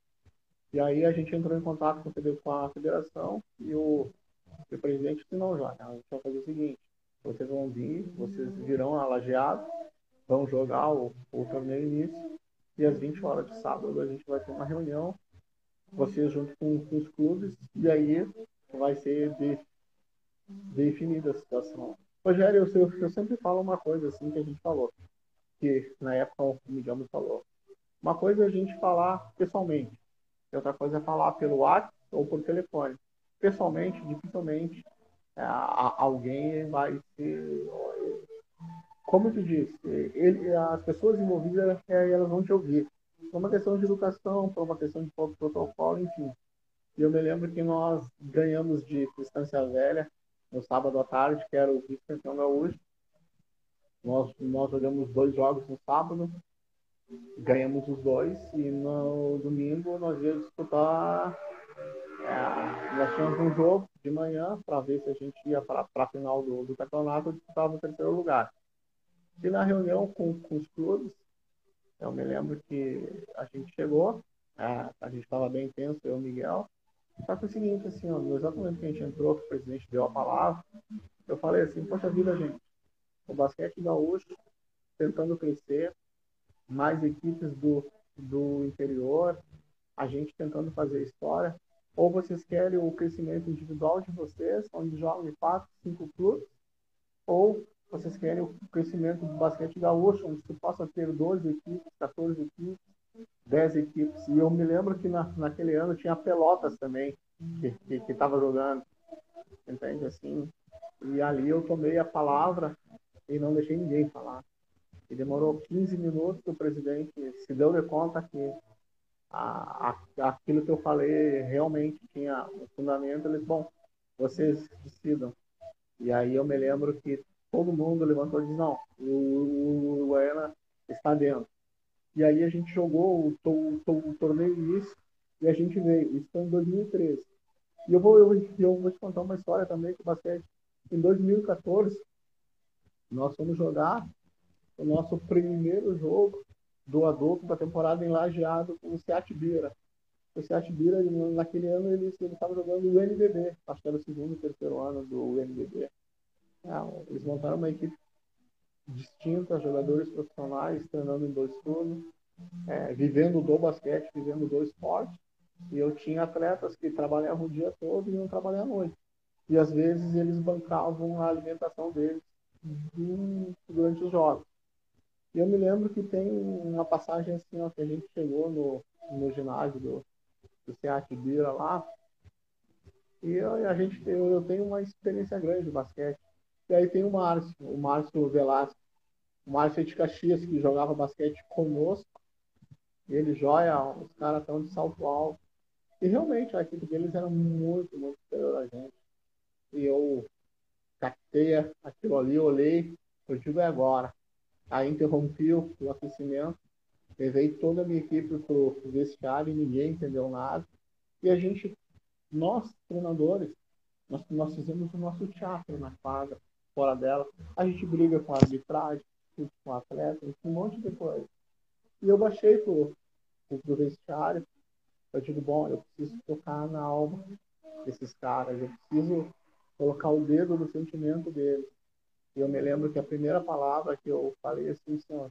E aí a gente entrou em contato com a federação e o, o presidente disse, não, já, a gente vai fazer o seguinte, vocês vão vir, vocês virão a lajeado, vão jogar o, o torneio início, e às 20 horas de sábado a gente vai ter uma reunião, vocês junto com, com os clubes, e aí vai ser de, definida a situação. Rogério, eu, eu, sempre falo uma coisa assim que a gente falou, que na época o Miguel me falou. Uma coisa é a gente falar pessoalmente, outra coisa é falar pelo WhatsApp ou por telefone. Pessoalmente, dificilmente é, alguém vai ser. Como tu disse, ele, as pessoas envolvidas é, elas vão te ouvir. Por uma questão de educação, por uma questão de protocolo, enfim. E eu me lembro que nós ganhamos de Distância Velha no sábado à tarde, que era o vice-campeão gaúcho. Nós, nós jogamos dois jogos no sábado, ganhamos os dois e no domingo nós íamos disputar. É, nós tínhamos um jogo de manhã para ver se a gente ia para a final do, do campeonato disputava o terceiro lugar. E na reunião com, com os clubes, eu me lembro que a gente chegou, a, a gente estava bem tenso, eu e o Miguel. Só que é o seguinte, assim, ó, no exato momento que a gente entrou, que o presidente deu a palavra, eu falei assim, poxa vida, gente, o basquete gaúcho tentando crescer, mais equipes do, do interior, a gente tentando fazer história, ou vocês querem o crescimento individual de vocês, onde jogam de quatro, cinco clubes, ou vocês querem o crescimento do basquete gaúcho, onde você possa ter 12 equipes, 14 equipes, 10 equipes. E eu me lembro que na, naquele ano tinha Pelotas também, que estava jogando. Entende? Assim, e ali eu tomei a palavra e não deixei ninguém falar. E demorou 15 minutos que o presidente se deu de conta que a, a, aquilo que eu falei realmente tinha um fundamento. Ele disse, bom, vocês decidam. E aí eu me lembro que todo mundo levantou e disse, não, o Uruguaiana está dentro. E aí a gente jogou o, o, o, o torneio início e a gente veio. Isso foi em 2013. E eu vou, eu, eu vou te contar uma história também com o basquete. Em 2014, nós fomos jogar o nosso primeiro jogo do adulto da temporada em Lajeado com o Seat Bira. O Seat Bira, naquele ano, ele estava jogando o NBB. Acho que era o segundo, terceiro ano do NBB. É, eles montaram uma equipe distinta, jogadores profissionais, treinando em dois turnos, é, vivendo do basquete, vivendo do esporte. E eu tinha atletas que trabalhavam o dia todo e iam trabalhar à noite. E às vezes eles bancavam a alimentação deles durante os jogos. E eu me lembro que tem uma passagem assim, ó, que a gente chegou no, no ginásio do, do Seat Bira lá, e eu, a gente, eu, eu, tenho uma experiência grande de basquete. E aí tem o Márcio, o Márcio Velasco, o Márcio é de Caxias, que jogava basquete conosco. Ele joia, os caras estão de salto alto. E realmente a equipe deles era muito, muito superior a gente. E eu captei aquilo ali, olhei, eu digo é agora. Aí interrompi o, aquecimento, levei toda a minha equipe para o vestiário e ninguém entendeu nada. E a gente, nós, treinadores, nós, nós fizemos o nosso teatro na quadra, fora dela. A gente briga com a arbitragem, com o atleta, um monte de coisa. E eu baixei pro, pro, pro vestiário. Eu digo, bom, eu preciso tocar na alma desses caras, eu preciso colocar o dedo no sentimento deles. E eu me lembro que a primeira palavra que eu falei assim, assim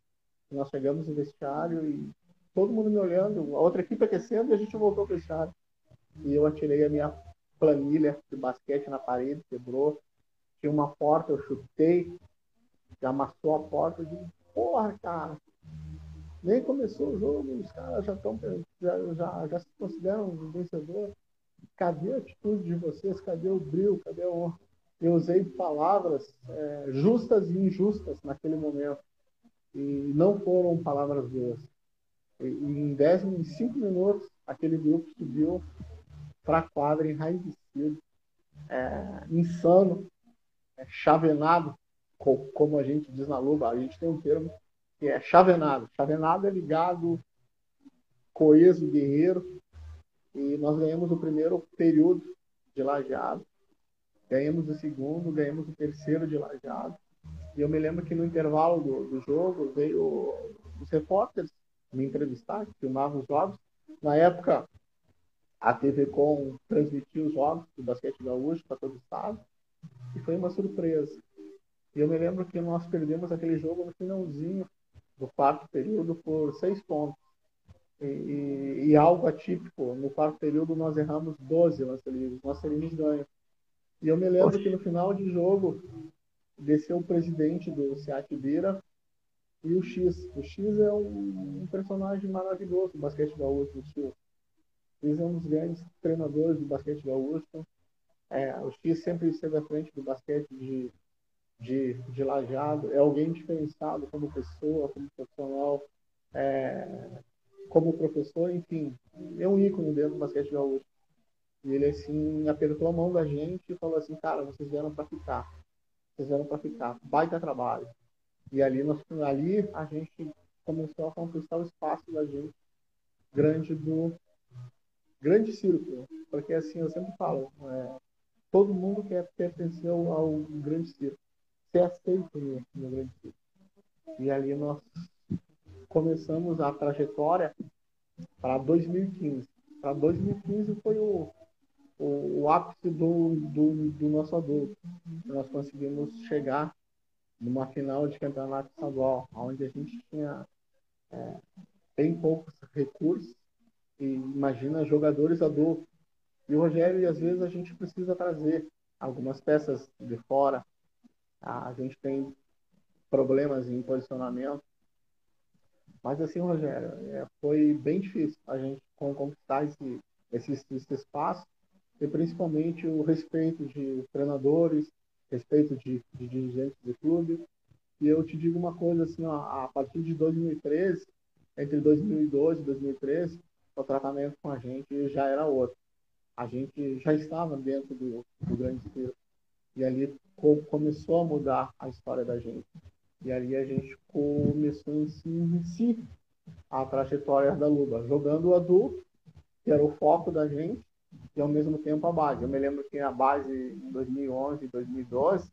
nós chegamos no vestiário e todo mundo me olhando, a outra equipe aquecendo e a gente voltou para o vestiário. E eu atirei a minha planilha de basquete na parede, quebrou. Tinha uma porta, eu chutei, amassou a porta. Eu disse, porra, cara, nem começou o jogo, os caras já estão já, já, já se consideram vencedores. Cadê a atitude de vocês? Cadê o brilho? Cadê o. Eu usei palavras é, justas e injustas naquele momento. E não foram palavras boas. E, em 10, em 5 minutos, aquele grupo subiu para a quadra enraivecido, é, insano, é, chavenado, como a gente diz na Luba. A gente tem um termo que é chavenado. Chavenado é ligado, coeso, guerreiro. E nós ganhamos o primeiro período de lajeado. Ganhamos o segundo, ganhamos o terceiro de lajeado. E eu me lembro que no intervalo do, do jogo veio os repórteres me entrevistar, que filmavam os jogos. Na época, a TV Com transmitiu os jogos do basquete gaúcho para todo o estado. E foi uma surpresa. E eu me lembro que nós perdemos aquele jogo no finalzinho do quarto período por seis pontos. E, e, e, algo atípico, no quarto período nós erramos 12 lances livres, nós teríamos ganho. E eu me lembro que no final de jogo desceu o presidente do Seat Bira e o X. O X é um, um personagem maravilhoso do basquete gaúcho, o X. X é um dos grandes treinadores do basquete gaúcho. É, o X sempre esteve à frente do basquete de de, de lajado, é alguém diferenciado como pessoa, como profissional, é, como professor, enfim, é um ícone dentro do basquete gaúcho. E ele, assim, apertou a mão da gente e falou assim, cara, vocês vieram para ficar. Vocês vieram para ficar. Baita trabalho. E ali, nós, ali a gente começou a conquistar o espaço da gente grande do grande círculo. Porque, assim, eu sempre falo, é, todo mundo quer pertencer ao, grande círculo ser aceito no, no Grande Sul. E ali nós começamos a trajetória para 2015. Para 2015 foi o, o, o ápice do, do, do, nosso adulto. Nós conseguimos chegar numa final de campeonato estadual, onde a gente tinha é, bem poucos recursos e imagina jogadores adultos. E o Rogério, às vezes, a gente precisa trazer algumas peças de fora, a gente tem problemas em posicionamento. Mas assim, Rogério, é, foi bem difícil a gente conquistar esse, esse, esse espaço e principalmente o respeito de treinadores, respeito de, de dirigentes do clube. E eu te digo uma coisa assim, ó, a partir de 2013, entre 2012 e 2013, o tratamento com a gente já era outro. A gente já estava dentro do, do grande círculo. E ali começou a mudar a história da gente. E ali a gente começou em si, em si a trajetória da Luba, jogando o adulto, que era o foco da gente, e ao mesmo tempo a base. Eu me lembro que a base em 2011 e 2012,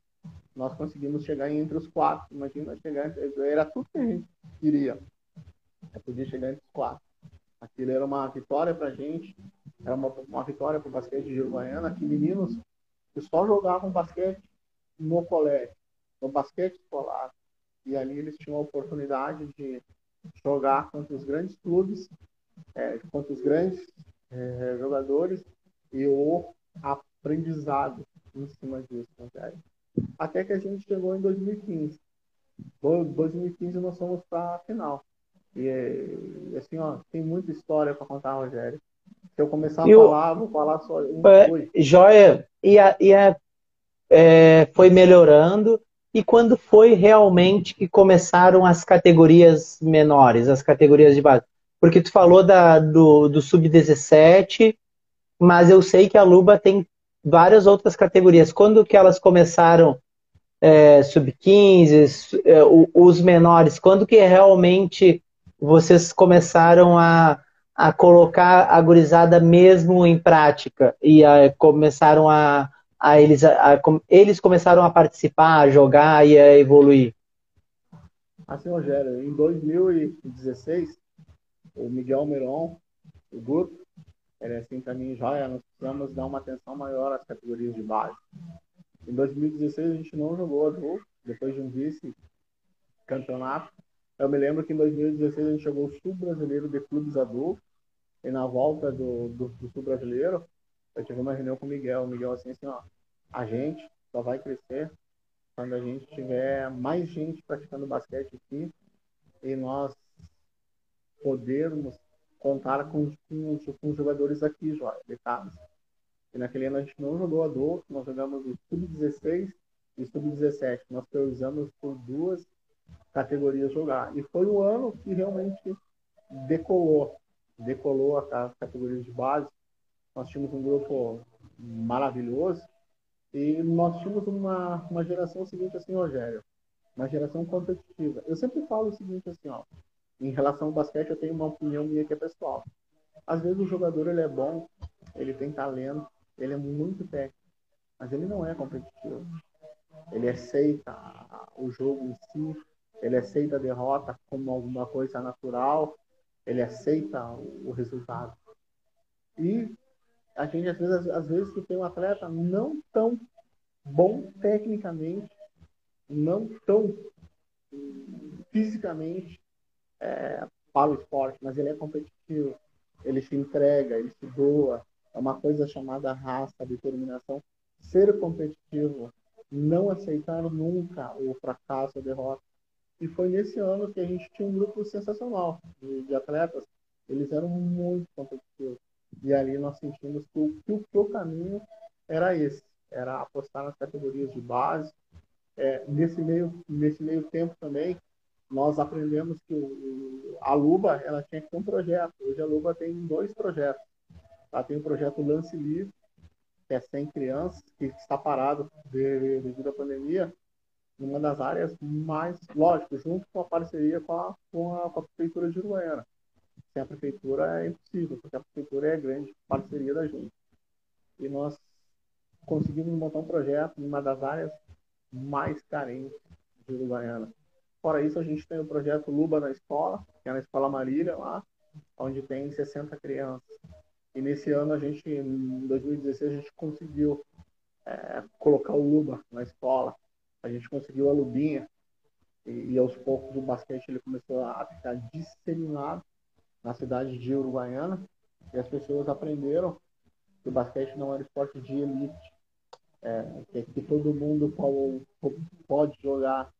nós conseguimos chegar entre os quatro. Imagina chegar entre... Era tudo que a gente queria. Eu podia chegar entre os quatro. Aquilo era uma vitória para a gente, era uma, uma vitória para o basquete de Uruguaiana, que meninos que só jogavam basquete no colégio, no basquete escolar. E ali eles tinham a oportunidade de jogar contra os grandes clubes, é, contra os grandes é, jogadores e o aprendizado em cima disso. Né, Até que a gente chegou em 2015. Em 2015 nós fomos para a final. E assim, ó, tem muita história para contar, Rogério. Se eu começar a e falar, o... vou falar só. É, joia, e a, e a é, foi melhorando e quando foi realmente que começaram as categorias menores, as categorias de base? Porque tu falou da, do, do sub-17, mas eu sei que a Luba tem várias outras categorias. Quando que elas começaram é, sub-15, é, os menores, quando que realmente vocês começaram a, a colocar a gurizada mesmo em prática e a, começaram a, a eles, a, a, eles começaram a participar, a jogar e a evoluir? Assim, Rogério, em 2016, o Miguel Miron, o grupo, ele é assim, para mim, joia, nós precisamos dar uma atenção maior às categorias de base. Em 2016 a gente não jogou adulto, depois de um vice-campeonato. Eu me lembro que em 2016 a gente jogou o Sul Brasileiro de Clubes Adultos. E na volta do, do, do Sul Brasileiro, eu tive uma reunião com o Miguel. O Miguel assim, assim, ó, a gente só vai crescer quando a gente tiver mais gente praticando basquete aqui e nós podermos contar com, com, com os jogadores aqui, de casa. E naquele ano a gente não jogou adulto, nós jogamos o sub-16 e sub-17. Nós priorizamos por duas categorias jogar. E foi o ano que realmente decolou. Decolou as categorias de base. Nós tínhamos um grupo maravilhoso. E nós tínhamos uma, uma geração seguinte assim, Rogério. Uma geração competitiva. Eu sempre falo o seguinte assim, ó. Em relação ao basquete, eu tenho uma opinião minha que é pessoal. Às vezes o jogador ele é bom, ele tem talento, ele é muito técnico, mas ele não é competitivo. Ele aceita o jogo em si, ele aceita a derrota como alguma coisa natural, ele aceita o resultado. E a gente, às vezes, às vezes tem um atleta não tão bom tecnicamente, não tão fisicamente é, para o esporte, mas ele é competitivo, ele se entrega, ele se doa. É uma coisa chamada raça, determinação. Ser competitivo, não aceitar nunca o fracasso, a derrota. E foi nesse ano que a gente tinha um grupo sensacional de, de atletas. Eles eram muito competitivos. E ali nós sentimos que o, que o, caminho era esse, era apostar nas categorias de base. É, nesse, meio, nesse meio tempo também, nós aprendemos que o, a Luba ela tinha que ter um projeto. Hoje a Luba tem dois projetos. Ela tem o projeto Lance Livre, que é 100 crianças, que está parado devido à pandemia, numa das áreas mais, lógico, junto com a parceria com a, com a, com a Prefeitura de Uruguaiana. Sem a Prefeitura é impossível, porque a Prefeitura é a grande parceria da gente. E nós conseguimos montar um projeto numa das áreas mais carentes de Uruguaiana. Fora isso, a gente tem o projeto Luba na Escola, que é na Escola Marília, lá, onde tem 60 crianças. E nesse ano, a gente, em 2016, a gente conseguiu é, colocar o Luba na escola a gente conseguiu a lubinha e, e, aos poucos o basquete ele começou a ficar disseminado na cidade de Uruguaiana e as pessoas aprenderam que o basquete não era esporte de elite, é, que, que, todo mundo pode, jogar.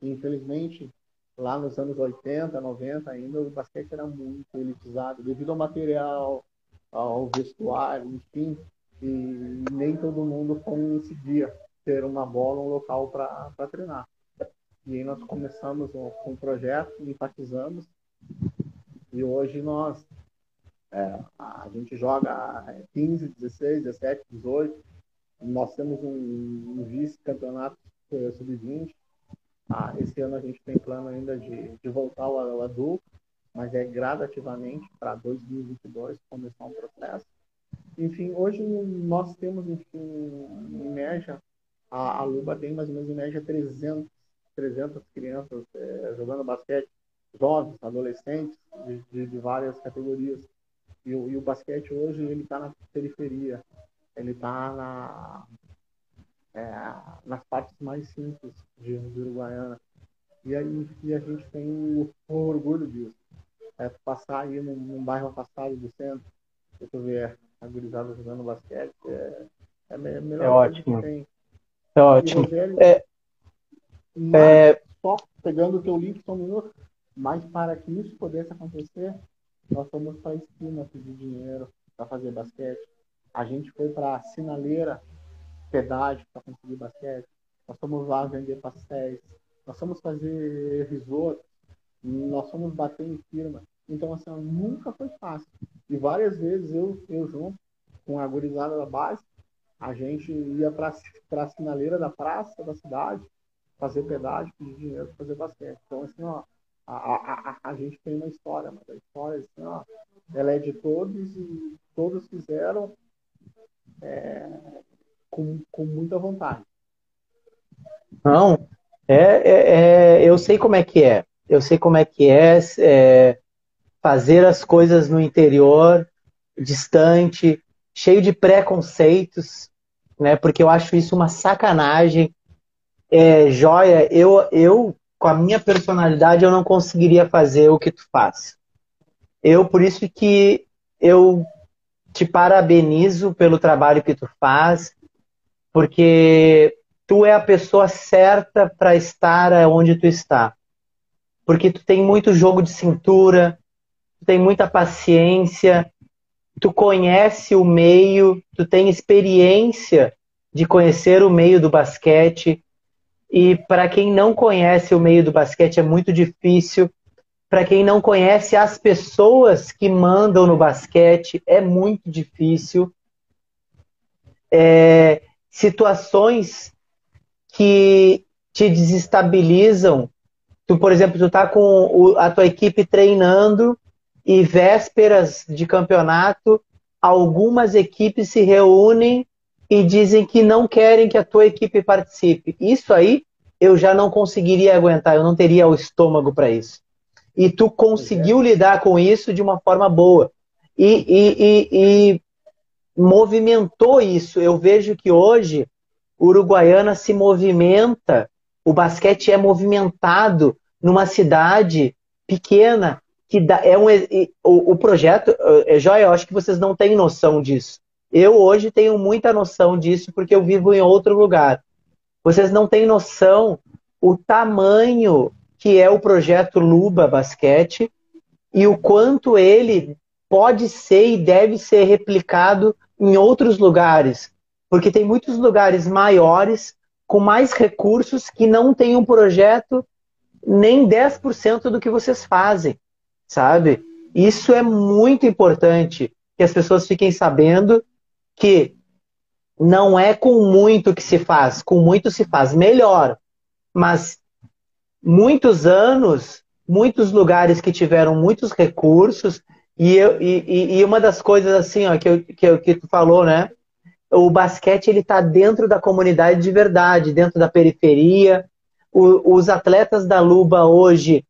E, infelizmente, lá nos anos 80, 90 ainda, o basquete era muito elitizado devido ao material, ao vestuário, enfim, e nem todo mundo conseguia ter uma bola, um local para treinar. E aí nós começamos com um projeto, enfatizamos, e hoje nós, é, a gente joga 15, 16, 17, 18, nós temos um, um vice-campeonato sub-20, ah, esse ano a gente tem plano ainda de, de voltar ao, ao adulto, mas é gradativamente para 2022 começar um processo. Enfim, hoje nós temos, enfim, em média, a, a Luba tem mais ou menos em média 300, 300 crianças é, jogando basquete, jovens, adolescentes, de, de, de várias categorias. E, e, o basquete hoje ele está na periferia, ele está na, é, nas partes mais simples de, de Uruguaiana. E, aí, e a gente tem o, o orgulho disso. É, passar aí num, num, bairro afastado do centro, e tu ver a gurizada jogando basquete, é, é, melhor é ótimo. Que tem. É ótimo. É, é... Só pegando o teu link só um minuto, mas para que isso pudesse acontecer, nós fomos para a esquina pedir dinheiro para fazer basquete. A gente foi para a sinaleira, pedágio para conseguir basquete. Nós fomos lá vender pastéis. Nós fomos fazer risoto. Nós fomos bater em firma. Então, assim, nunca foi fácil. E várias vezes eu, eu junto com a gurizada da base, a gente ia para a sinaleira da praça da cidade, fazer pedágio, pedir dinheiro para fazer basquete. Então, assim, ó, a, a, a, a, gente tem uma história, mas a história, assim, ó, ela é de todos e todos fizeram é, com, com muita vontade. Não, é, é, é, eu sei como é que é. Eu sei como é que é, é fazer as coisas no interior, distante, cheio de preconceitos, né? Porque eu acho isso uma sacanagem. É, joia, eu, eu, com a minha personalidade, eu não conseguiria fazer o que tu faz. Eu, por isso que eu te parabenizo pelo trabalho que tu faz, porque tu é a pessoa certa para estar onde tu está. Porque tu tem muito jogo de cintura, tu tem muita paciência, tu conhece o meio, tu tem experiência de conhecer o meio do basquete. E para quem não conhece o meio do basquete é muito difícil. Para quem não conhece as pessoas que mandam no basquete é muito difícil. É, situações que te desestabilizam. Tu, por exemplo, tu tá com a tua equipe treinando e vésperas de campeonato, algumas equipes se reúnem e dizem que não querem que a tua equipe participe. Isso aí eu já não conseguiria aguentar, eu não teria o estômago para isso. E tu conseguiu é. lidar com isso de uma forma boa. E, e, e, e, movimentou isso. Eu vejo que hoje Uruguaiana se movimenta, o basquete é movimentado numa cidade pequena que dá, é um, o, o projeto, é, Joia, eu acho que vocês não têm noção disso. Eu hoje tenho muita noção disso porque eu vivo em outro lugar. Vocês não têm noção o tamanho que é o projeto Luba Basquete e o quanto ele pode ser e deve ser replicado em outros lugares. Porque tem muitos lugares maiores, com mais recursos, que não têm um projeto nem 10% do que vocês fazem sabe? Isso é muito importante que as pessoas fiquem sabendo que não é com muito que se faz, com muito se faz melhor. Mas muitos anos, muitos lugares que tiveram muitos recursos, e, eu, e, e uma das coisas assim, ó, que, eu, que, eu, que tu falou, né? O basquete ele está dentro da comunidade de verdade, dentro da periferia. O, os atletas da Luba hoje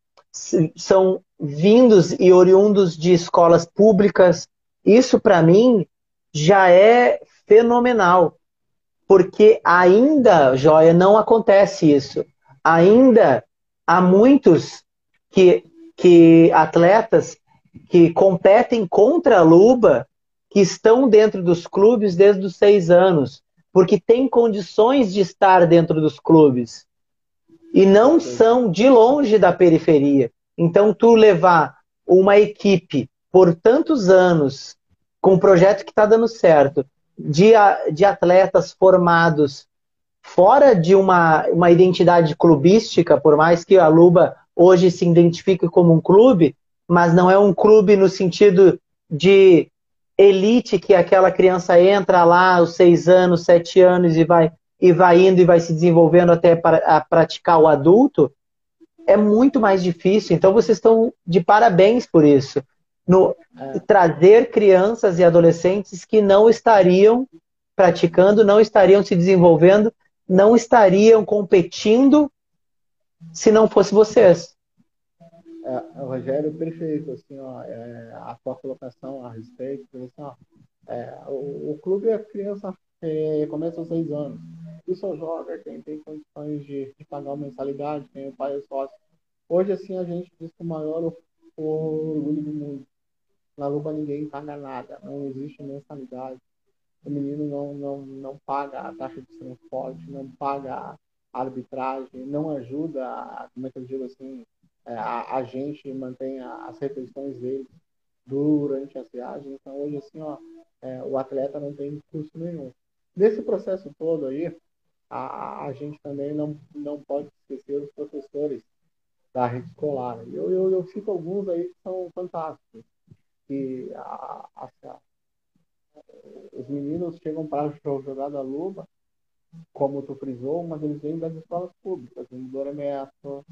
são vindos e oriundos de escolas públicas. Isso, para mim, já é fenomenal. Porque ainda, Joia, não acontece isso. Ainda há muitos que, que atletas que competem contra a Luba que estão dentro dos clubes desde os seis anos, porque têm condições de estar dentro dos clubes. E não são de longe da periferia. Então, tu levar uma equipe por tantos anos com um projeto que está dando certo, de, de atletas formados fora de uma, uma identidade clubística, por mais que a Luba hoje se identifique como um clube, mas não é um clube no sentido de elite que aquela criança entra lá aos seis anos, sete anos e vai e vai indo e vai se desenvolvendo até para praticar o adulto, é muito mais difícil. Então vocês estão de parabéns por isso. No, é. Trazer crianças e adolescentes que não estariam praticando, não estariam se desenvolvendo, não estariam competindo se não fosse vocês. É, Rogério, perfeito. Assim, ó, é, a tua colocação a respeito, assim, ó, é, o, o, clube é criança é, começa aos seis anos. E só joga quem tem condições de, de pagar mensalidade, quem o pai é sócio. Hoje, assim, a gente diz que o maior orgulho do mundo. Na Luba ninguém paga nada, não existe mensalidade. O menino não, não, não paga a taxa de transporte, não paga a arbitragem, não ajuda, como é que eu digo assim, é, a, a gente mantém as refeições dele durante as viagens. Então, hoje, assim, ó, é, o atleta não tem custo nenhum. Nesse processo todo aí, a, a gente também não, não pode esquecer os professores da rede escolar. Eu, eu, eu cito alguns aí que são fantásticos. Que a, a, os meninos chegam para jogar da luva, como tu frisou, mas eles vêm das escolas públicas, vem do Doremesto,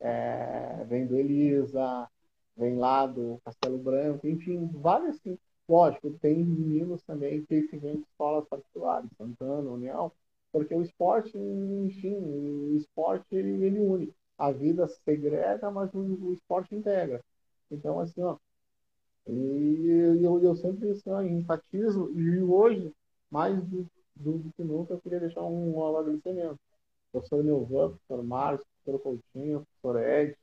é, vem do Elisa, vem lá do Castelo Branco, enfim, vários assim. Lógico, tem meninos também que vêm de escolas particulares, Santana, União, porque o esporte, enfim, o esporte ele, ele une. A vida segrega, mas o, o esporte integra. Então, assim, ó, e eu, eu sempre assim, ó, enfatizo, e hoje, mais do, do, do que nunca, eu queria deixar um, um agradecimento. Professor Neuvan, professor Márcio, professor Coutinho, professor Ed,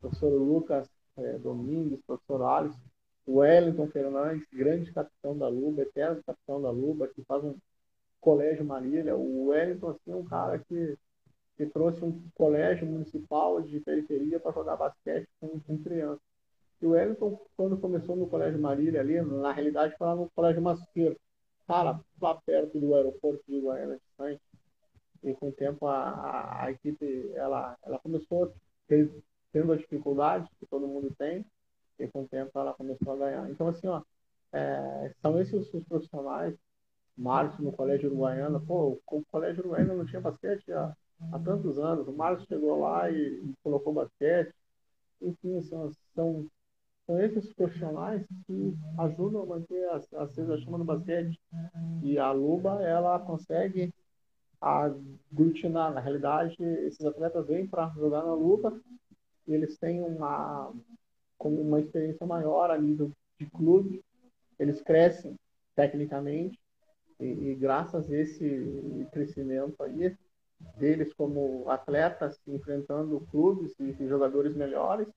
professor Lucas é, Domingues, professor Alisson, Wellington Fernandes, grande capitão da Luba, eterno capitão da Luba, que faz um colégio Marília. O Wellington assim, é um cara que, que trouxe um colégio municipal de periferia para jogar basquete com, com crianças. E o Wellington, quando começou no Colégio Marília ali, na realidade foi lá no Colégio Masqueiro. Cara, lá perto do aeroporto de Goiânia, distante. E com o tempo a, a, a, equipe, ela, ela começou tendo a dificuldade que todo mundo tem, e com o tempo ela começou a ganhar. Então, assim, ó, é, são esses os profissionais. Márcio no Colégio Uruguaiana, pô, o Colégio Uruguaiana não tinha basquete há, há tantos anos. O Márcio chegou lá e, e colocou basquete. Enfim, são, são são esses profissionais que ajudam a manter a, a Chama no basquete. E a Luba, ela consegue aglutinar. Na realidade, esses atletas vêm para jogar na Luba e eles têm uma, uma experiência maior a nível de clube. Eles crescem tecnicamente e, e graças a esse crescimento aí deles como atletas enfrentando clubes e jogadores melhores,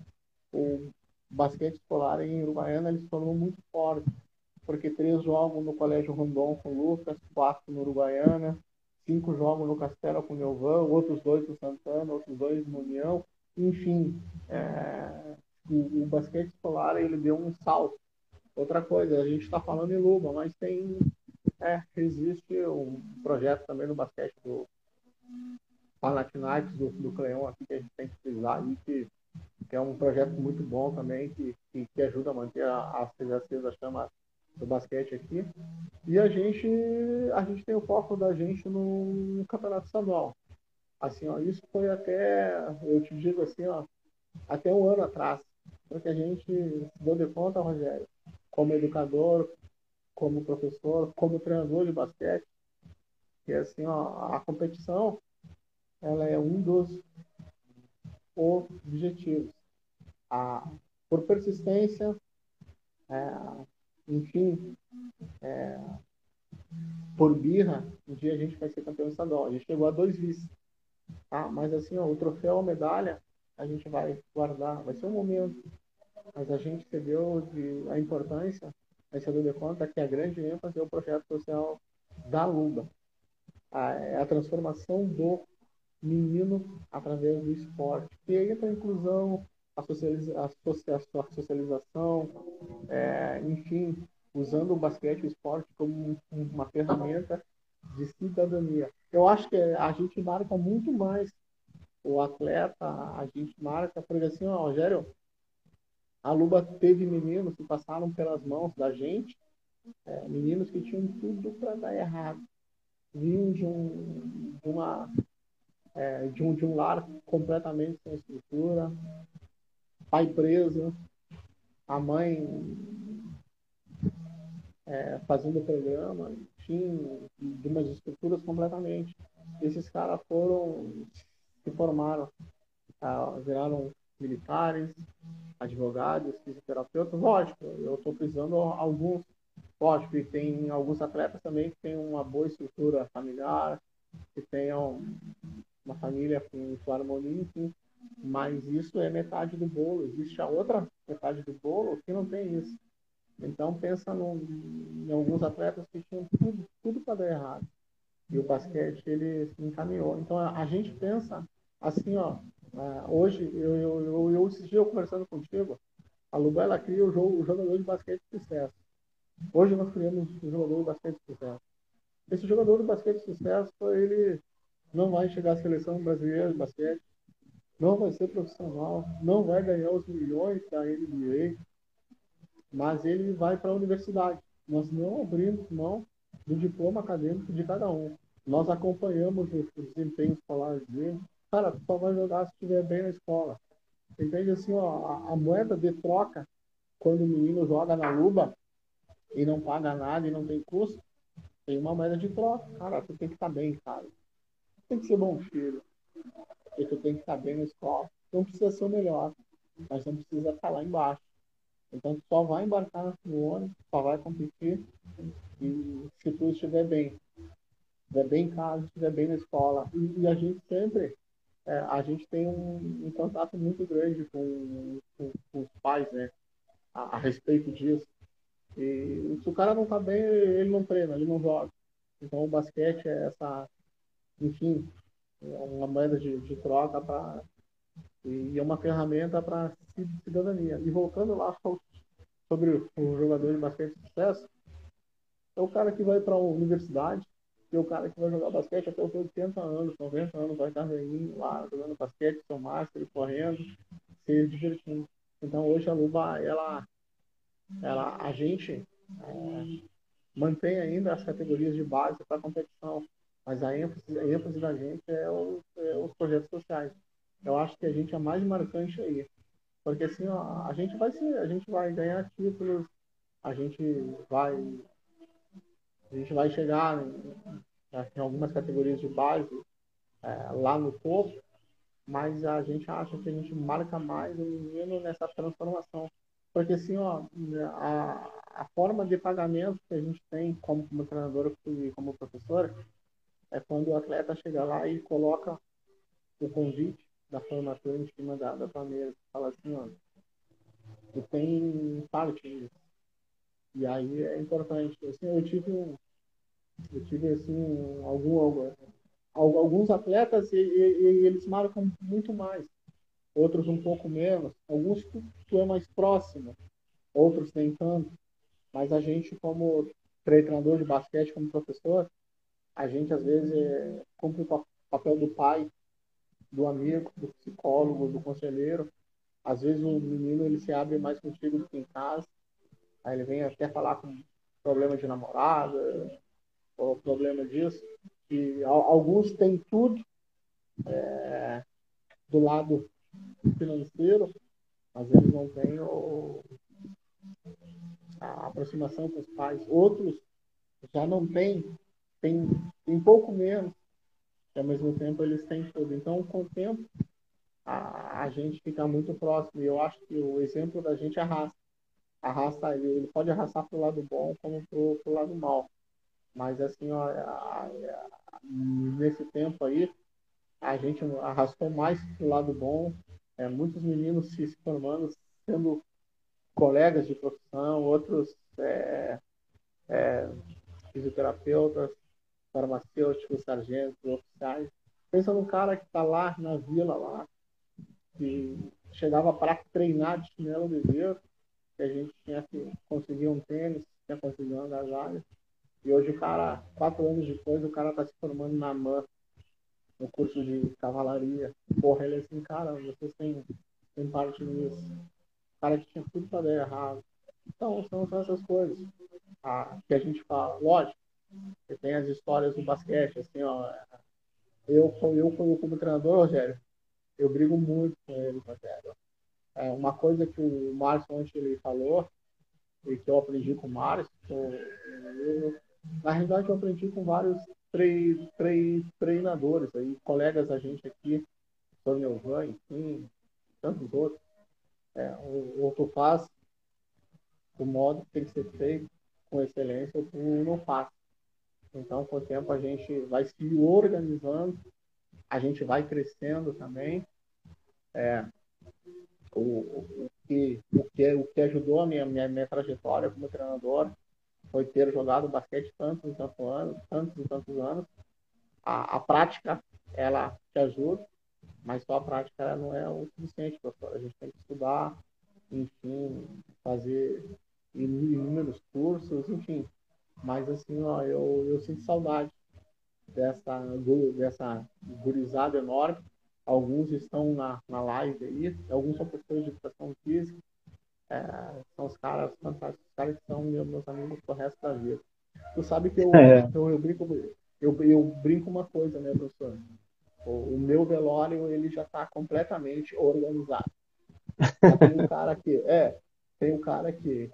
o basquete escolar em Uruguaiana ele se tornou muito forte, porque três jogam no Colégio Rondon com o Lucas, quatro no Uruguaiana, cinco jogam no Castelo com o Neuvan, outros dois no Santana, outros dois no União, enfim, é, o, o, basquete escolar ele deu um salto. Outra coisa, a gente está falando em Luba, mas tem é, existe um projeto também no basquete do Panathinaikos do, do Cleão aqui que a gente tem que precisar aí que que é um projeto muito bom também, que, que, que ajuda a manter a, a acesa chama do basquete aqui. E a gente, a gente tem o foco da gente no campeonato estadual. Assim, ó, isso foi até, eu te digo assim, ó, até um ano atrás, porque a gente se deu de conta, Rogério, como educador, como professor, como treinador de basquete, que assim, ó, a competição, ela é um dos objetivos a, por persistência, é, enfim, é, por birra, um dia a gente vai ser campeão estadual. A gente chegou a dois vices. Tá? Mas assim, ó, o troféu, a medalha, a gente vai guardar, vai ser um momento. Mas a gente cedeu de, a importância, deu de conta que a grande ênfase é o projeto social da Luba. A, é a transformação do menino através do esporte. E aí entra a inclusão, a, socializa a, socialização, é, enfim, usando o basquete e o esporte como uma ferramenta de cidadania. Eu acho que a gente marca muito mais o atleta, a gente marca, por exemplo, assim, ó, Rogério, a Luba teve meninos que passaram pelas mãos da gente, é, meninos que tinham tudo para dar errado. Vinham de, um, de uma é, de, um, de um lar completamente sem estrutura, pai preso, a mãe é, fazendo programa, enfim, de umas estruturas completamente. Esses caras foram, se formaram, tá, viraram militares, advogados, fisioterapeutas. Lógico, eu estou precisando alguns, lógico, e tem alguns atletas também que têm uma boa estrutura familiar, que tenham uma família com, harmonia, enfim, mas isso é metade do bolo. Existe a outra metade do bolo que não tem isso. Então pensa em alguns atletas que tinham tudo, tudo para dar errado. E o basquete ele se encaminhou. Então a, a gente pensa assim, ó. Uh, hoje eu, eu, eu, eu esse dia eu conversando contigo, a Luba ela cria o, jogo, o jogador de basquete de sucesso. Hoje nós criamos o jogador de basquete de sucesso. Esse jogador de basquete de sucesso, ele não vai chegar à seleção brasileira de basquete, não vai ser profissional, não vai ganhar os milhões da NBA, mas ele vai para a universidade. Nós não abrimos mão do diploma acadêmico de cada um. Nós acompanhamos os, desempenhos escolares dele. Cara, só vai jogar se estiver bem na escola. Entende assim, ó, a, a, moeda de troca, quando o menino joga na luba e não paga nada e não tem custo, tem uma moeda de troca. Cara, tu tem que estar tá bem, cara. Tem que ser bom filho e tu tem que estar bem na escola. Não precisa ser o melhor, mas não precisa estar lá embaixo. Então tu só vai embarcar no ônibus, só vai competir e se tu estiver bem. estiver bem em casa, estiver bem na escola. E, e a gente sempre, é, a gente tem um, um contato muito grande com, com, com os pais, né? A, a, respeito disso. E se o cara não tá bem, ele não treina, ele não joga. Então o basquete é essa, enfim, uma moeda de, de troca para e é uma ferramenta para cidadania. E voltando lá sobre o jogador de basquete de sucesso, é o cara que vai para a universidade, e é o cara que vai jogar basquete até os 80 anos, 90 anos, vai estar velhinho lá, jogando basquete, seu master, correndo, se divertindo. Então hoje a Luva, ela, ela a gente é, mantém ainda as categorias de base para competição, mas a ênfase, a ênfase da gente é, o, é os projetos sociais. Eu acho que a gente é mais marcante aí. Porque assim, ó, a gente vai ser, a gente vai ganhar títulos, a gente vai a gente vai chegar em, em algumas categorias de base é, lá no topo, mas a gente acha que a gente marca mais o menino nessa transformação. Porque assim, ó, a, a forma de pagamento que a gente tem como, como treinador e como professor é quando o atleta chega lá e coloca o convite da formatura em cima da, da mesa. Fala assim, ó, tu tem parte nisso. E aí é importante. Assim, eu tive um, eu tive assim algum, alguns atletas e, e, e, eles marcam muito mais, outros um pouco menos. Alguns tu, tu é mais próximo, outros nem tanto. Mas a gente como treinador de basquete, como professor, a gente às vezes é, cumpre o papel do pai do amigo, do psicólogo, do conselheiro. Às vezes o menino ele se abre mais contigo do que em casa. Aí ele vem até falar com problema de namorada, ou problema disso. E alguns têm tudo é, do lado financeiro, mas eles não têm o, a aproximação com os pais. Outros já não têm, tem, tem pouco menos, e ao mesmo tempo eles têm tudo. Então, com o tempo, a, a gente fica muito próximo. E eu acho que o exemplo da gente arrasta. Arrasta, ele, ele pode arrastar para o lado bom como para o lado mal. Mas, assim, ó, a, a, nesse tempo aí, a gente arrastou mais para o lado bom. É, muitos meninos se, formando, sendo colegas de profissão, outros é, é, fisioterapeutas, farmacêuticos, sargentos, oficiais. Pensa num cara que está lá na vila, lá, que chegava para treinar de chinelo de dedo, que a gente tinha que conseguir um tênis, tinha que conseguir uma agasalho. E hoje o cara, quatro anos depois, o cara está se formando na MAN, no curso de cavalaria. Porra, ele é assim, cara, vocês têm, têm parte nisso. O cara que tinha tudo para dar errado. Então, são, são essas coisas que a gente fala. Lógico, você tem as histórias do basquete, assim, ó. Eu, eu, eu como treinador, Rogério, eu brigo muito com ele, Rogério. É uma coisa que o Márcio ontem ele falou, e que eu aprendi com o Márcio, na realidade eu aprendi com vários tre, tre, treinadores aí, colegas da gente aqui, Sônia Elvan, enfim, tantos outros. É, o, o tu faz do modo que tem que ser feito, com excelência, tu não faz. Então, com o tempo, a gente vai se organizando, a gente vai crescendo também. É, o, o, que, o, que, o que ajudou a minha, minha, minha trajetória como treinador foi ter jogado basquete tantos e tantos anos, tantos e tantos anos. A, a prática, ela te ajuda, mas só a prática não é o suficiente, professor. A gente tem que estudar, enfim, fazer inúmeros cursos, enfim, mas assim, ó, eu, eu sinto saudade dessa, dessa gurizada enorme. Alguns estão na, na live aí, alguns são professores de educação física. É, são os caras fantásticos, os caras que são meus amigos pro resto da vida. Tu sabe que eu, é. eu, eu, brinco, eu, eu brinco uma coisa, né, professor? O, o meu velório ele já está completamente organizado. tem um cara que, é, tem um cara que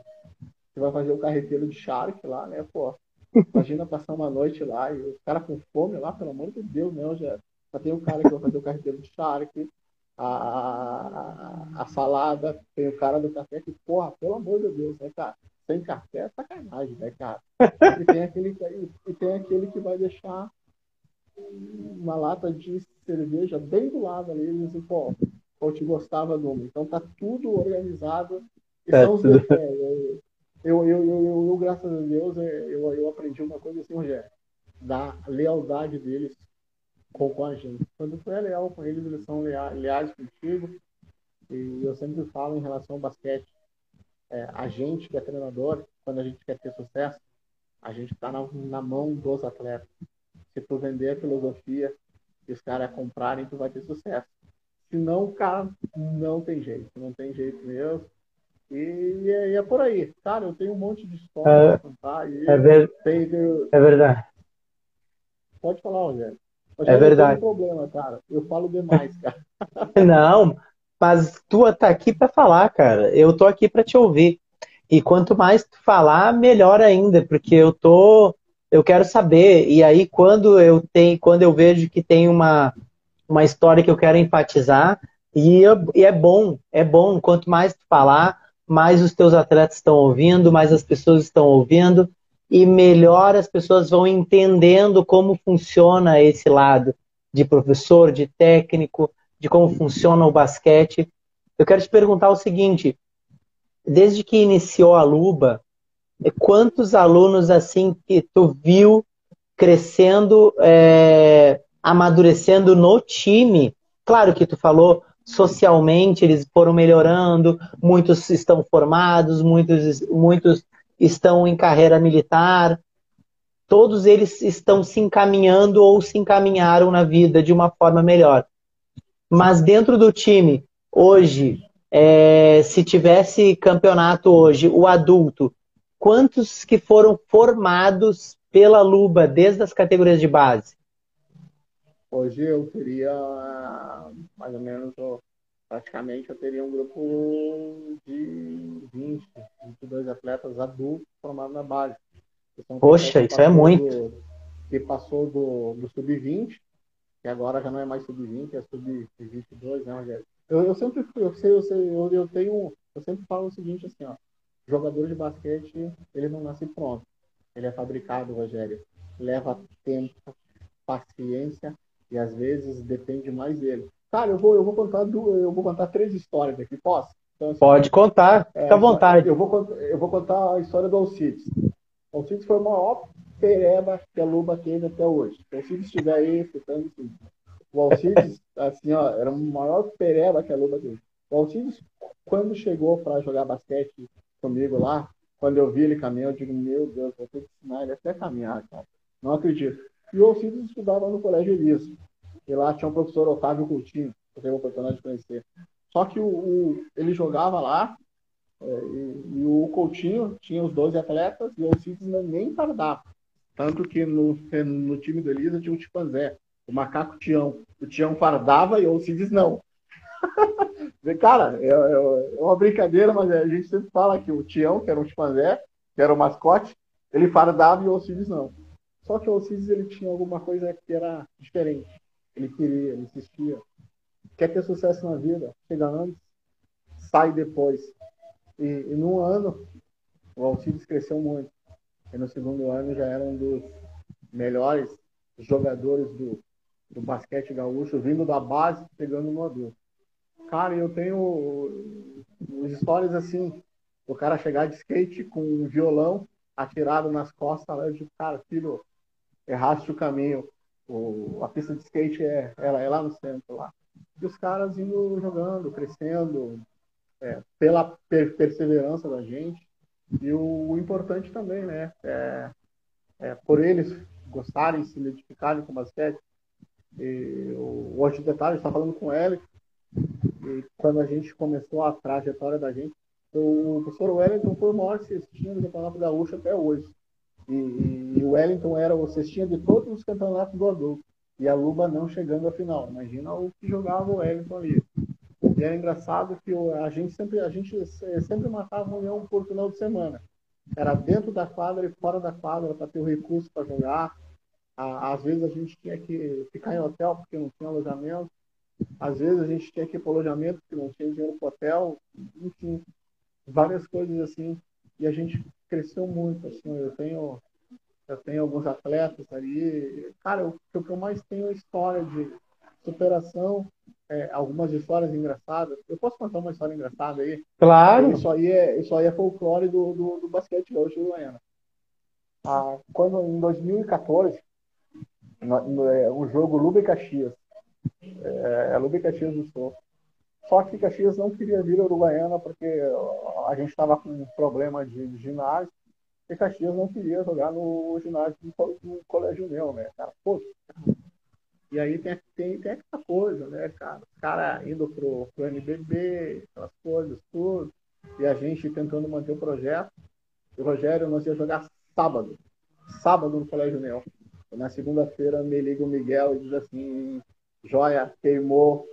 você vai fazer o carreteiro de Shark lá, né, pô? Imagina passar uma noite lá e o cara com fome lá, pelo amor de Deus, né, já Só tem o cara que vai fazer o carreteiro de Shark, a, a, a, salada, tem o cara do café que, porra, pelo amor de Deus, né, cara? Sem café é sacanagem, né, cara? E tem aquele, e tem aquele que vai deixar uma lata de cerveja bem do lado ali, e disse, pô, eu te gostava do Então tá tudo organizado. E é, os eu, eu, eu, eu, eu, graças a Deus, é, eu, eu aprendi uma coisa assim, Rogério, da lealdade deles com, com a gente. Quando tu é leal com eles, eles são leais, contigo. E eu sempre falo em relação ao basquete, é, a gente que é treinador, quando a gente quer ter sucesso, a gente está na, na, mão dos atletas. Se tu vender a filosofia e os caras comprarem, tu vai ter sucesso. Se não, cara, não tem jeito. Não tem jeito mesmo. E, e, é, e é, por aí. Cara, eu tenho um monte de história é, pra contar. é, ver... tem, tem... é verdade. Pode falar, Rogério. É verdade. Não problema, cara. Eu falo demais, cara. Não, mas tu tá aqui para falar, cara. Eu tô aqui para te ouvir. E quanto mais tu falar, melhor ainda, porque eu tô, eu quero saber. E aí quando eu tenho, quando eu vejo que tem uma uma história que eu quero enfatizar, e, eu, e é bom, é bom. Quanto mais tu falar, mais os teus atletas estão ouvindo, mais as pessoas estão ouvindo e melhor as pessoas vão entendendo como funciona esse lado de professor, de técnico, de como funciona o basquete. Eu quero te perguntar o seguinte: desde que iniciou a Luba, quantos alunos assim que tu viu crescendo, é, amadurecendo no time? Claro que tu falou socialmente eles foram melhorando, muitos estão formados, muitos, muitos estão em carreira militar, todos eles estão se encaminhando ou se encaminharam na vida de uma forma melhor. Mas dentro do time, hoje, é, se tivesse campeonato hoje, o adulto, quantos que foram formados pela Luba desde as categorias de base? Hoje eu teria mais ou menos, praticamente eu teria um grupo de 20, 22 atletas adultos formados na base. Poxa, isso é muito. Do, que passou do, do sub-20, que agora já não é mais sub-20, é sub-22, né, Rogério? Eu, eu sempre eu sei, eu sei, eu, eu tenho, eu sempre falo o seguinte assim, ó, jogador de basquete, ele não nasce pronto. Ele é fabricado, Rogério. Leva tempo, paciência e às vezes depende mais dele. Cara, eu vou, eu vou contar duas, eu vou contar três histórias aqui, posso? Então, assim, Pode contar, é, fica à vontade. Eu vou, eu vou contar a história do Alcides. O Alcides foi o maior pereba que a Luba teve até hoje. Se o Alcides estiver aí escutando isso, o Alcides, assim, ó, era o maior pereba que a Luba teve. O Alcides, quando chegou para jogar basquete comigo lá, quando eu vi ele caminhar, eu digo, meu Deus, vou ter que ensinar ele até caminhar, cara. Não acredito. E o Alcides estudava no Colégio Elias. E lá tinha o professor Otávio Coutinho, que eu tenho a oportunidade de conhecer. Só que o, o ele jogava lá, é, e, e, o Coutinho tinha os 12 atletas e o Alcides nem tardava. Tanto que no, no time do Elisa tinha o Tipanzé, o macaco Tião. O Tião fardava e o Alcides não. Cara, é, é, é, uma brincadeira, mas a gente sempre fala que o Tião, que era um chimpanzé, que era o mascote, ele fardava e o Alcides não. Só que o Alcides ele tinha alguma coisa que era diferente. Ele queria, ele insistia. Quer ter sucesso na vida? Chega antes, sai depois. E, e num ano, o Alcides cresceu muito. E no segundo ano já era um dos melhores jogadores do, do basquete gaúcho, vindo da base, pegando no adulto. Cara, eu tenho as histórias assim, o cara chegar de skate com um violão atirado nas costas, eu digo, cara, filho, erraste o caminho o, a pista de skate é, ela é lá no centro lá. E os caras indo jogando, crescendo, é, pela per perseverança da gente. E o, o importante também, né? É, é, por eles gostarem, se identificarem com o basquete. E, o, hoje, detalhe, está falando com ele. E quando a gente começou a trajetória da gente, o professor Wellington foi o maior cestinho do Campeonato Gaúcho até hoje. E, o Wellington era o cestinha de todos os campeonatos do adulto. E a Luba não chegando à final. Imagina o que jogava o Wellington ali. E era engraçado que a gente sempre, a gente sempre marcava uma união por final de semana. Era dentro da quadra e fora da quadra para ter o recurso para jogar. Às vezes a gente tinha que ficar em hotel porque não tinha alojamento. Às vezes a gente tinha que ir para alojamento porque não tinha dinheiro para hotel. Enfim, várias coisas assim. E a gente cresceu muito. Assim, eu tenho eu tenho alguns atletas ali. Cara, o, que eu mais tenho é história de superação, é, algumas histórias engraçadas. Eu posso contar uma história engraçada aí? Claro. Isso aí é, isso aí é folclore do, do, do basquete hoje do Goiânia. Ah, quando, em 2014, no, no, é, jogo Lube Caxias. É, é Lube Caxias do Sul. Só que Caxias não queria vir ao Uruguaiana porque a gente estava com um problema de, ginásio e Caxias não queria jogar no ginásio do, do colégio meu, né, cara? Pô, e aí tem, tem, tem essa coisa, né, cara? Os caras indo pro, pro NBB, aquelas coisas, tudo. E a gente tentando manter o projeto. E o Rogério, nós ia jogar sábado. Sábado no Colégio Neo. Na segunda-feira me liga o Miguel e diz assim, joia, queimou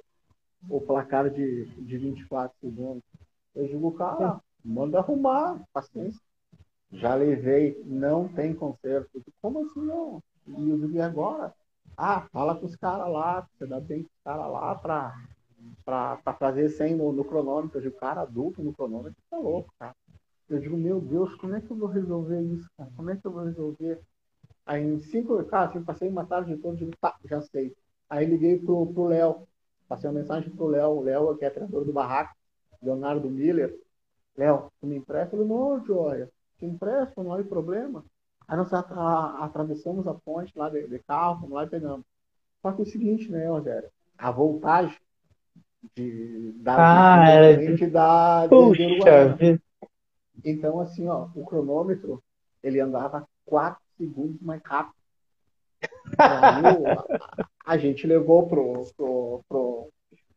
o placar de, de 24 segundos. Eu digo, cara, manda arrumar, paciência. Já levei, não tem conserto. Como assim não? E eu digo, e agora? Ah, fala com os caras lá, você dá bem com os caras lá pra, pra, pra fazer 100 no, no cronômetro. Eu digo, cara adulto no cronômetro, tá louco, cara. Eu digo, meu Deus, como é que eu vou resolver isso, cara? Como é que eu vou resolver? Aí em cinco, cara, assim, passei uma tarde toda, digo, tá, já sei. Aí liguei pro, pro Léo, passei uma mensagem pro Léo, o Léo, que é treinador do barraco, Leonardo Miller. Léo, tu me empresta? Ele, não, Joia, te empresto, não há problema. Aí nós atravessamos a ponte lá de, de carro, vamos lá e pegamos. Só que é o seguinte, né, Rogério? A voltagem de, da ah, era de... da Puxa vida. Então, assim, ó, o cronômetro, ele andava 4 segundos mais rápido. a, gente levou pro, pro, pro,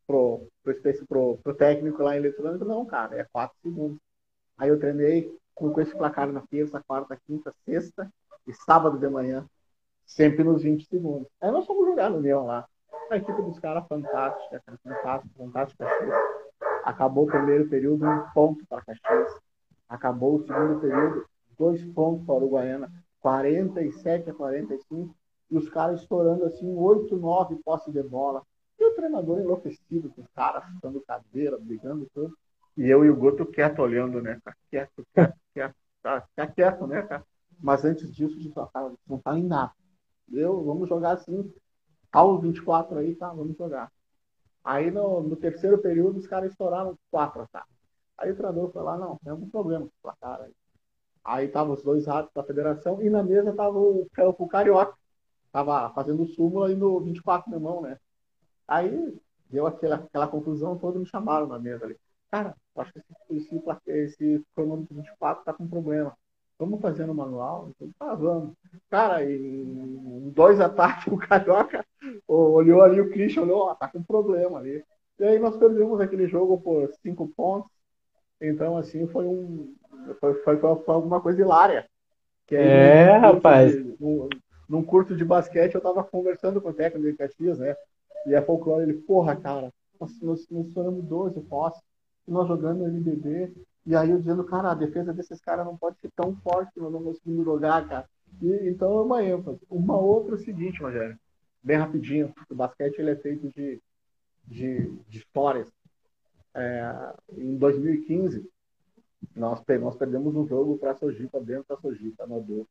pro, pro, pro, pro técnico lá em eletrônico, não, cara, é 4 segundos. Aí eu treinei com esse placar na terça, quarta, quinta, sexta e sábado de manhã, sempre nos 20 segundos. Aí nós fomos jogar no Leão lá. A equipe dos caras fantástica, fantástica, fantástica. Acabou o primeiro período, um ponto para Caxias. Acabou o segundo período, dois pontos para Uruguaiana, 47 a 45. E os caras estourando assim, 8, 9 posse de bola. E o treinador enlouquecido com os caras, chutando cadeira, brigando tudo. E eu e o Guto quieto olhando, né? Quieto, quieto, quieto. Tá, tá quieto, né, cara? Mas antes disso, de falar, não tá em nada. Eu, vamos jogar assim, aos 24 aí, tá? Vamos jogar. Aí no, no terceiro período, os caras estouraram quatro, tá? Aí o treinador foi lá, não, tem algum problema com o placar aí. Aí tava os dois ratos da federação e na mesa tava o, o Carioca. Tava fazendo súmula aí no 24 na mão, né? Aí deu aquela, aquela confusão toda me chamaram na mesa ali. Cara, acho que esse, esse, esse cronômetro 24 tá com problema. Vamos fazer no manual? Então, tá, vamos. Cara, em dois ataques, o Carioca olhou ali, o Christian olhou, ó, tá com problema ali. E aí nós perdemos aquele jogo por cinco pontos. Então, assim, foi um. Foi, foi, foi alguma coisa hilária. Aí, é, rapaz. Num, curso de basquete, eu tava conversando com o técnico de Caxias, né? E a folclore, ele, porra, cara, nós, nós, nós estouramos 12 postes nós jogando no NBB, e aí eu dizendo, cara, a defesa desses caras não pode ser tão forte que nós não conseguimos jogar, cara. E, então é uma ênfase. Uma outra é o seguinte, Rogério, bem rapidinho, o basquete ele é feito de, de, de histórias. É, em 2015, nós, nós perdemos um jogo para a Sojipa, dentro da Sojipa, no Adolfo.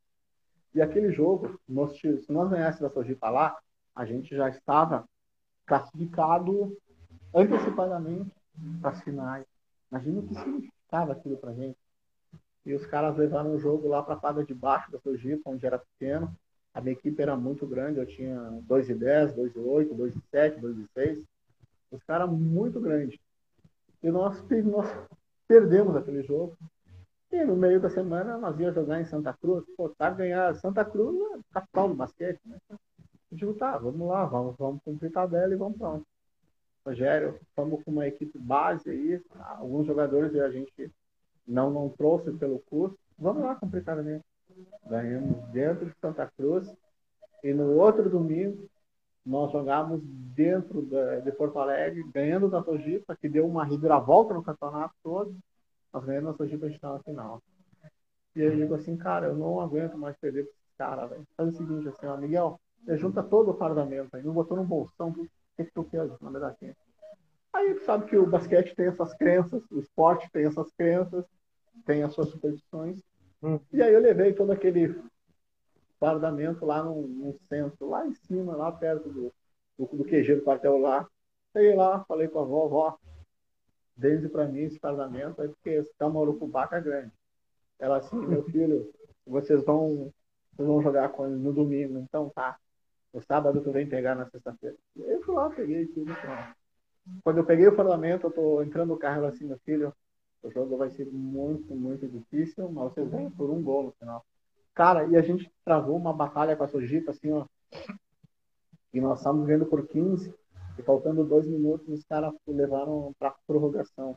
E aquele jogo, nós, se nós ganhássemos a Sojipa lá, a gente já estava classificado antecipadamente para as finais. Imagina o que significava aquilo para gente. E os caras levaram o jogo lá para a quadra de baixo da Sojipa, onde era pequeno. A minha equipe era muito grande, eu tinha 2 e 10, 2 e 8, 2 e 7, 2 e 6. Os caras muito grandes. E nós, nós perdemos aquele jogo. E no meio da semana nós íamos jogar em Santa Cruz. Pô, tá ganhar Santa Cruz é capital do basquete, né? Eu digo, tá, vamos lá, vamos, vamos cumprir tabela e vamos pronto. Rogério, estamos com uma equipe base aí, alguns jogadores a gente não, não trouxe pelo curso. Vamos lá cumprir casamento. Ganhamos dentro de Santa Cruz e no outro domingo nós jogamos dentro de Porto Alegre, ganhando da Sojipa, que deu uma reviravolta no campeonato todo. Nós ganhamos a Sojipa, a gente na final. E eu digo assim, cara, eu não aguento mais perder para esses caras, velho. Faz o seguinte, assim, ó, Miguel, você junta todo o fardamento aí, não botou no bolsão, que, que tu quer na verdade? Aí tu sabe que o basquete tem essas crenças, o esporte tem essas crenças, tem as suas superstições. Hum. E aí eu levei todo aquele fardamento lá no, centro, lá em cima, lá perto do, do, do QG do quartel lá. Cheguei lá, falei com a avó, vó, desde para mim esse fardamento é porque esse Tamarucubaca é grande. Ela assim, meu filho, vocês vão, vocês vão jogar com no domingo, então tá. No sábado tu vem pegar na sexta-feira. Eu fui lá, peguei tudo. Então. Quando eu peguei o parlamento, eu tô entrando no carro assim, meu filho, o jogo vai ser muito, muito difícil, mas vocês vêm por um gol no final. Cara, e a gente travou uma batalha com a Sojipa, assim, ó. E nós estávamos vendo por 15, e faltando dois minutos, os caras levaram para prorrogação.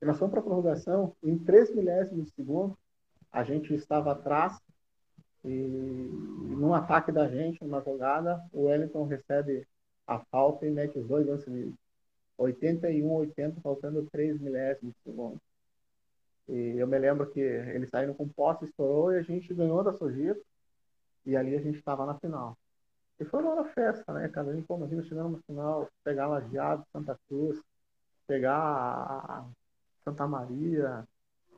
E nós fomos para prorrogação, em três milésimos de segundo, a gente estava atrás, e, num ataque da gente, numa jogada, o Wellington recebe a falta e mete os dois lances livres. 81, 80, faltando 3 milésimos de segundo. E eu me lembro que eles saíram com posse, estourou e a gente ganhou da Sojito. E ali a gente estava na final. E foi uma festa, né, cara? A gente, pô, imagina na final, pegar Lajeado, Santa Cruz, pegar Santa Maria,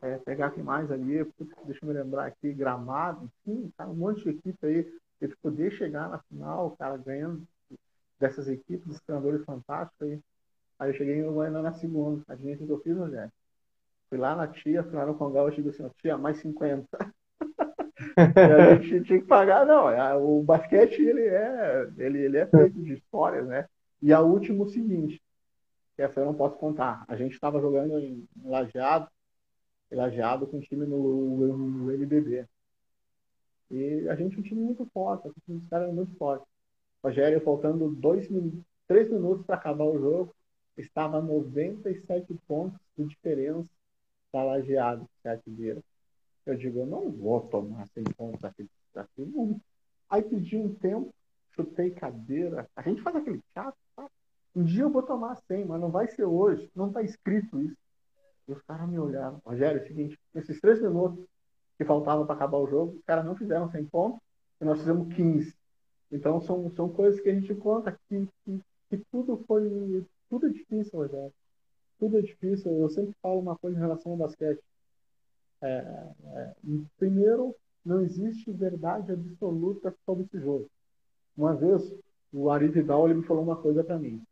é, pegar quem mais ali, deixa eu me lembrar aqui, Gramado, enfim, cara, um monte de equipe aí. E poder chegar na final, cara, ganhando dessas equipes, dos treinadores fantásticos aí. Aí eu cheguei em Uruguaiana na segunda. Adivinha o que eu fiz, Rogério? Fui lá na tia, fui lá no Congal, eu cheguei assim, tia, mais 50. a gente tinha que pagar, não. É, o basquete, ele é, ele, ele é feito de histórias, né? E a última, o seguinte, essa eu não posso contar. A gente estava jogando em Lajeado, Lajeado com um time no, no. E a gente é um time muito forte, o dos caras é muito forte. Rogério, faltando dois, três minutos para acabar o jogo, estava a 97 pontos de diferença da Lajeado, sete vira. Eu digo, eu não vou tomar 100 pontos aqui, aqui não. Aí pedi um tempo, chutei cadeira. A gente faz aquele teatro, tá? Um dia eu vou tomar 100, mas não vai ser hoje. Não está escrito isso. E os caras me olharam. Rogério, é o seguinte, nesses três minutos que faltavam para acabar o jogo, os caras não fizeram 100 pontos e nós fizemos 15. Então são, são coisas que a gente conta que, que, que tudo foi tudo é difícil, Rogério. Tudo é difícil. Eu sempre falo uma coisa em relação ao basquete. É, é, primeiro, não existe verdade absoluta sobre esse jogo. Uma vez, o Ari Vidal ele me falou uma coisa para mim.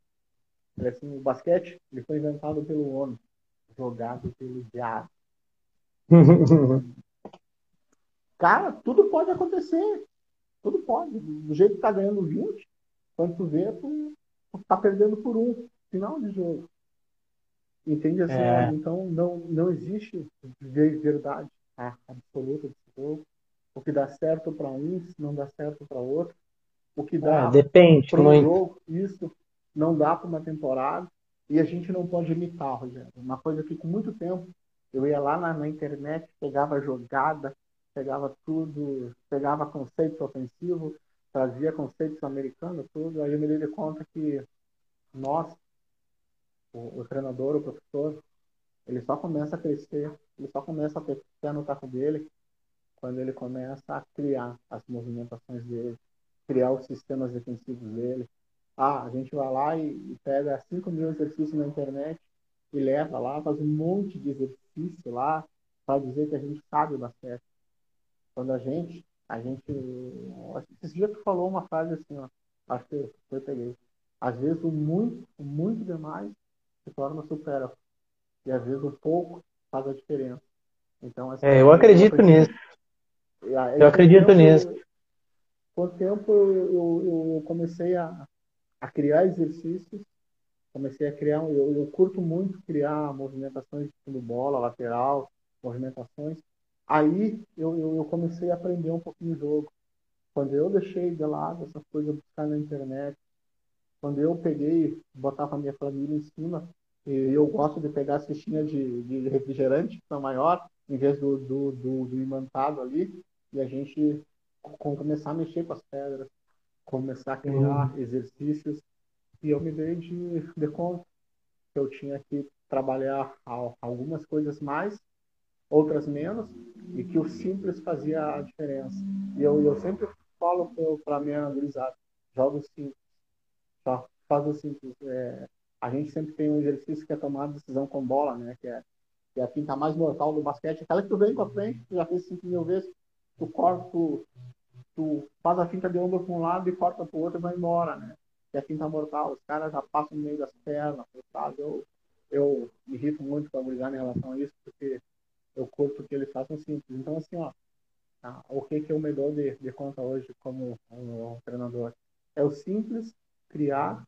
Ele, assim, o basquete ele foi inventado pelo homem, jogado pelo diabo. Cara, tudo pode acontecer. Tudo pode. Do jeito que tá ganhando 20, quando tu vê, tu, tu tá perdendo por um final de jogo. Entende assim? É. Então não, não existe verdade absoluta desse jogo. O que dá certo para um não dá certo para outro. O que dá é, depende para um jogo, isso não dá para uma temporada. E a gente não pode imitar, Rogério. Uma coisa que com muito tempo eu ia lá na, na internet, pegava jogada, pegava tudo, pegava conceitos ofensivos, trazia conceitos americanos, tudo. Aí eu me dei conta que nós, o, o, treinador, o professor, ele só começa a crescer, ele só começa a ter pé no taco dele quando ele começa a criar as movimentações dele, criar os sistemas defensivos dele. Ah, a gente vai lá e, pega 5 mil exercícios na internet e leva lá, faz um monte de exercício lá para dizer que a gente sabe o basquete. Quando a gente, a gente, esse dia tu falou uma frase assim, ó, acho que eu peguei. Às vezes o muito, o muito demais se torna supera. E às vezes o pouco faz a diferença. Então, é, eu acredito nisso. Eu acredito tempo, nisso. Com o tempo eu, eu, comecei a, a criar exercícios, comecei a criar, eu, eu curto muito criar movimentações de bola, lateral, movimentações. Aí eu, eu, eu comecei a aprender um pouquinho o jogo. Quando eu deixei de lado essas coisas buscar na internet, quando eu peguei, botava a minha família em cima, e eu gosto de pegar a cestinha de, de refrigerante, que são maior, em vez do, do, do, do imantado ali, e a gente começar a mexer com as pedras, começar a criar uhum. exercícios, e eu me dei de, de conta que eu tinha que trabalhar algumas coisas mais, outras menos, e que o simples fazia a diferença. E eu, eu sempre falo para a minha gurizada, jogo simples só faz o simples. É, a gente sempre tem um exercício que é tomar decisão com bola, né? Que é, que é a finta mais mortal do basquete. Aquela que tu vem pra frente, tu já fez 5 mil vezes, tu corta, tu, tu faz a finta de ombro para um lado e corta para o outro e vai embora, né? Que é a finta mortal. Os caras já passam no meio das pernas, sabe? Eu, eu me irrito muito com a gurizada em relação a isso, porque eu curto que eles façam simples. Então, assim, ó, tá? o que, que eu me dou de, de conta hoje como, como treinador? É o simples, criar,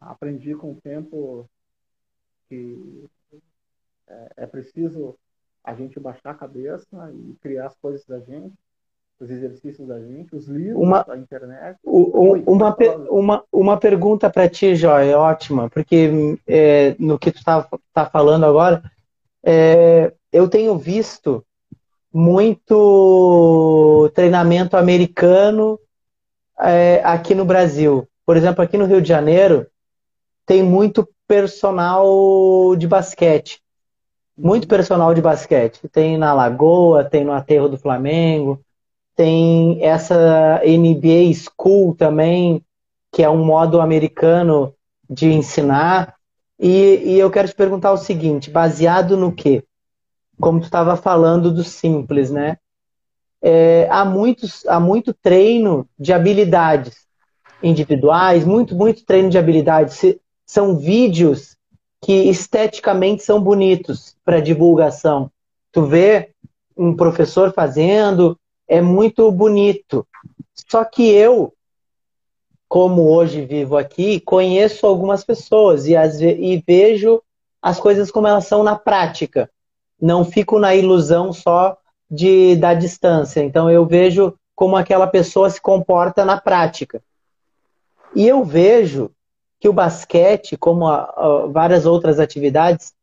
aprendi com o tempo que é, é preciso a gente baixar a cabeça e criar as coisas da gente, os exercícios da gente, os livros, uma, a internet. Oi, uma, uma, uma pergunta para ti, Joy, é ótima, porque é, no que tu está tá falando agora, é, eu tenho visto muito treinamento americano é, aqui no Brasil. Por exemplo, aqui no Rio de Janeiro, tem muito personal de basquete. Muito personal de basquete. Tem na Lagoa, tem no Aterro do Flamengo, tem essa NBA School também, que é um modo americano de ensinar. E, e eu quero te perguntar o seguinte, baseado no quê? Como tu estava falando do simples, né? É, há, muitos, há muito treino de habilidades individuais, muito, muito treino de habilidades. São vídeos que esteticamente são bonitos para divulgação. Tu vê um professor fazendo, é muito bonito. Só que eu, como hoje vivo aqui, conheço algumas pessoas e, as, e vejo as coisas como elas são na prática. Não fico na ilusão só de da distância. Então eu vejo como aquela pessoa se comporta na prática. E eu vejo que o basquete, como a, a, várias outras atividades,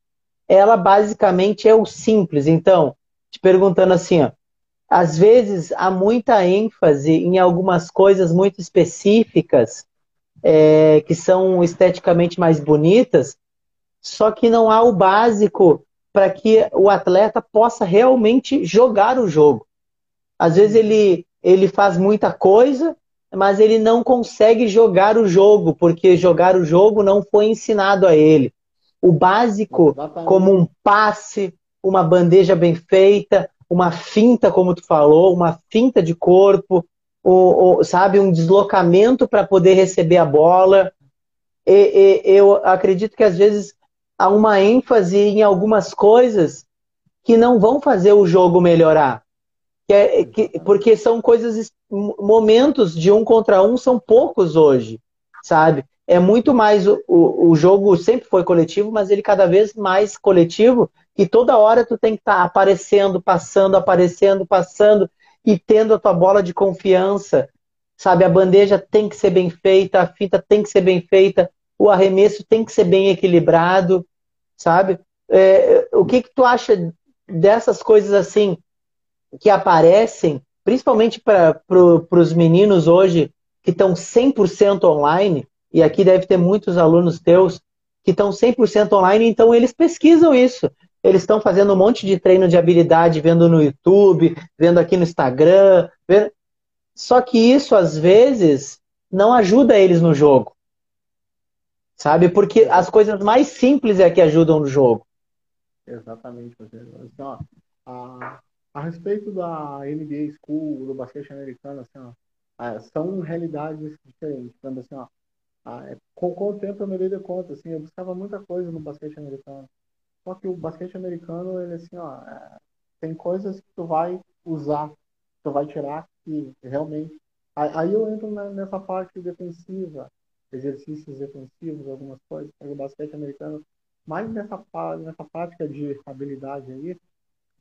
ela basicamente é o simples. Então, te perguntando assim, ó, às vezes há muita ênfase em algumas coisas muito específicas é, que são esteticamente mais bonitas, só que não há o básico para que o atleta possa realmente jogar o jogo. Às vezes ele, ele faz muita coisa, mas ele não consegue jogar o jogo, porque jogar o jogo não foi ensinado a ele. O básico, Exatamente. como um passe, uma bandeja bem feita, uma finta, como tu falou, uma finta de corpo, o, o sabe, um deslocamento para poder receber a bola. E, e, eu acredito que às vezes há uma ênfase em algumas coisas que não vão fazer o jogo melhorar. Que é, que, porque são coisas, momentos de um contra um são poucos hoje, sabe? É muito mais, o, o jogo sempre foi coletivo, mas ele cada vez mais coletivo, e toda hora tu tem que estar tá aparecendo, passando, aparecendo, passando, e tendo a tua bola de confiança, sabe? A bandeja tem que ser bem feita, a fita tem que ser bem feita, o arremesso tem que ser bem equilibrado, sabe? É, o que, que tu acha dessas coisas assim que aparecem, principalmente para pro, os meninos hoje que estão 100% online, e aqui deve ter muitos alunos teus que estão 100% online, então eles pesquisam isso. Eles estão fazendo um monte de treino de habilidade, vendo no YouTube, vendo aqui no Instagram. Vendo... Só que isso, às vezes, não ajuda eles no jogo. Sabe? Porque as coisas mais simples é que ajudam no jogo. Exatamente. Assim, ó, a, a respeito da NBA School, do basquete americano, assim, ó, é, são realidades diferentes. Então, assim, ó, é, com, com, o tempo eu me dei de conta, assim, eu buscava muita coisa no basquete americano. Só que o basquete americano, ele assim, ó, é, tem coisas que tu vai usar, tu vai tirar que realmente. Aí eu entro nessa parte defensiva, exercícios defensivos, algumas coisas, o basquete americano, mais nessa, nessa prática de habilidade aí,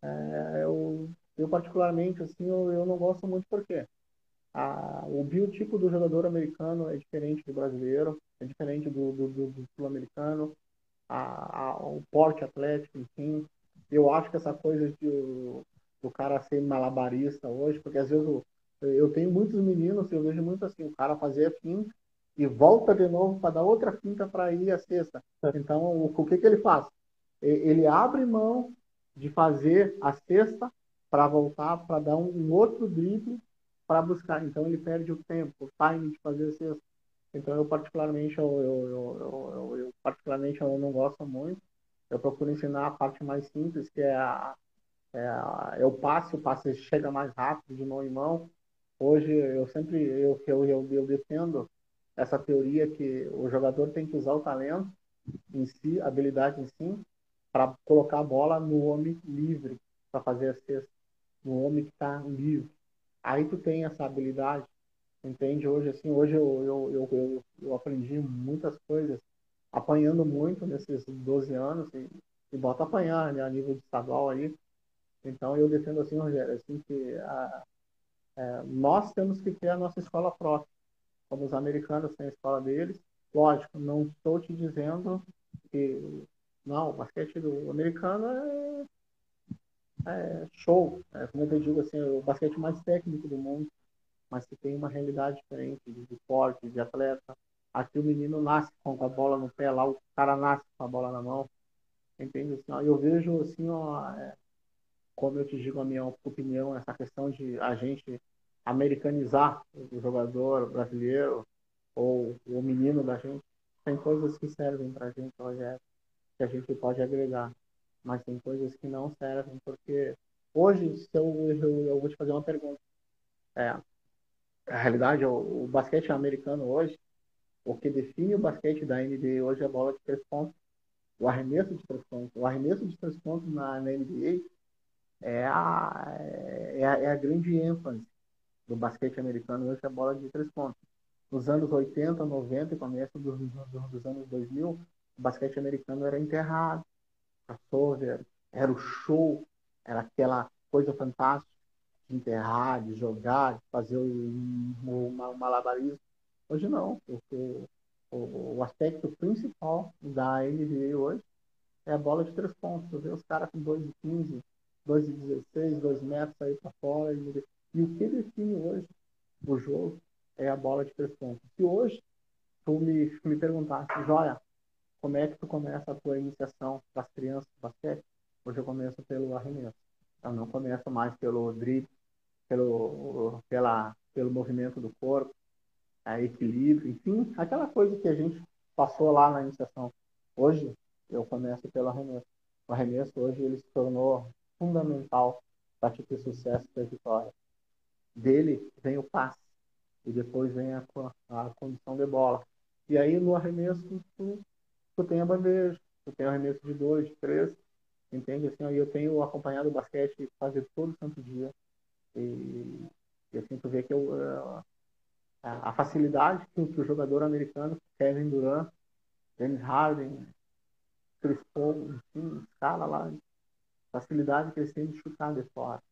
é, eu, eu particularmente, assim, eu, eu não gosto muito porque a, o biotipo do jogador americano é diferente do brasileiro, é diferente do, do, do, do sul-americano, o porte atlético, enfim. Eu acho que essa coisa de o cara ser malabarista hoje, porque às vezes eu, eu tenho muitos meninos, eu vejo muito assim, o cara fazer a finta e volta de novo para dar outra finta para ir à sexta. Então, o, o que, que ele faz? Ele abre mão de fazer a cesta para voltar para dar um, um, outro drible para buscar. Então ele perde o tempo, o time de fazer a cesta. Então eu particularmente eu, eu, eu, eu, particularmente eu não gosto muito. Eu procuro ensinar a parte mais simples, que é a, é, a, é o passe, o passe chega mais rápido de mão em mão, Hoje eu sempre eu, eu, eu, eu defendo essa teoria que o jogador tem que usar o talento em si, habilidade em si, para colocar a bola no homem livre, para fazer a cesta, no homem que está livre. Aí tu tem essa habilidade, entende? Hoje, assim, hoje eu, eu, eu, eu, aprendi muitas coisas, apanhando muito nesses 12 anos, e, e bota apanhar né, a nível de estadual aí. Então eu defendo assim, Rogério, assim, que a, é, nós temos que ter a nossa escola própria. Como os americanos têm a escola deles. Lógico, não estou te dizendo que não, o basquete do americano é, é show. É, como eu digo assim, é o basquete mais técnico do mundo, mas que tem uma realidade diferente de esporte, de atleta. Aqui o menino nasce com a bola no pé, lá o cara nasce com a bola na mão. Entende? Assim, eu vejo assim, ó, é, como eu te digo a minha opinião, essa questão de a gente americanizar o jogador brasileiro ou o menino da gente, tem coisas que servem para a gente, Rogério, que a gente pode agregar, mas tem coisas que não servem, porque hoje, se eu, eu, eu vou te fazer uma pergunta, é, a realidade, o, o basquete americano hoje, o que define o basquete da NBA hoje é a bola de três pontos, o arremesso de três pontos. O arremesso de três pontos na, na NBA é a, é, a, é a grande ênfase do basquete americano hoje é a bola de três pontos. Nos anos 80, 90 e começo dos, dos, dos anos 2000, o basquete americano era enterrado. Passou, era o show, era aquela coisa fantástica de enterrar, de jogar, de fazer um, um, malabarismo. Hoje não, porque o, o, aspecto principal da NBA hoje é a bola de três pontos. Você vê os caras com 2,15, 2,16, 2 metros aí para fora. E, e, o que define hoje o jogo é a bola de três pontos. Se hoje tu me, me perguntasse, Joia, como é que tu começa a tua iniciação das crianças do basquete? Hoje eu começo pelo arremesso. Eu não começo mais pelo drible, pelo, pela, pelo movimento do corpo, a equilíbrio, enfim, aquela coisa que a gente passou lá na iniciação. Hoje eu começo pelo arremesso. O arremesso hoje ele se tornou fundamental para te ter sucesso e ter vitória. Dele vem o passe e depois vem a, a condição de bola. E aí no arremesso tu, tu tem a bandeja, tu tem o arremesso de dois, de três, entende? Assim, eu tenho acompanhado o basquete fazer todo santo dia e, e assim tu vê que eu, uh, a facilidade que, que, o jogador americano Kevin Durant, James Harden, Chris Paul, enfim, escala lá facilidade que eles têm de chutar de fora.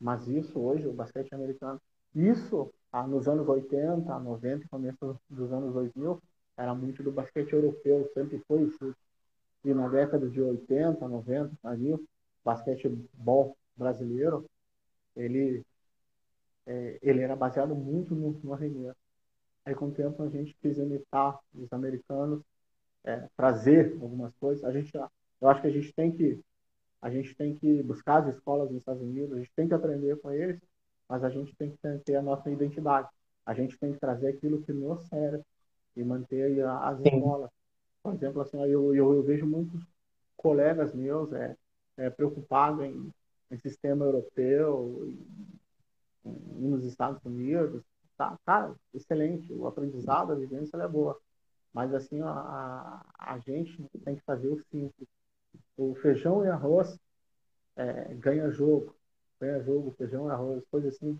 Mas isso hoje, o basquete americano, isso ah, nos anos 80, 90, começo dos anos 2000, era muito do basquete europeu, sempre foi o chute. E na década de 80, 90, ali, basquetebol brasileiro, ele, é, ele era baseado muito no, no arremesso. Aí, com o tempo, a gente quis imitar os americanos, é, trazer algumas coisas. A gente, eu acho que a gente tem que a gente tem que buscar as escolas nos Estados Unidos, a gente tem que aprender com eles, mas a gente tem que ter a nossa identidade. A gente tem que trazer aquilo que nos serve e manter as escolas. Por exemplo, assim, eu, eu, eu, vejo muitos colegas meus é, é preocupados em, em sistema europeu, e, nos Estados Unidos. Tá, cara, excelente, o aprendizado, a vivência é boa. Mas assim, a, a, a gente tem que fazer o simples o feijão e arroz é, ganha jogo, ganha jogo, feijão e arroz, coisa assim.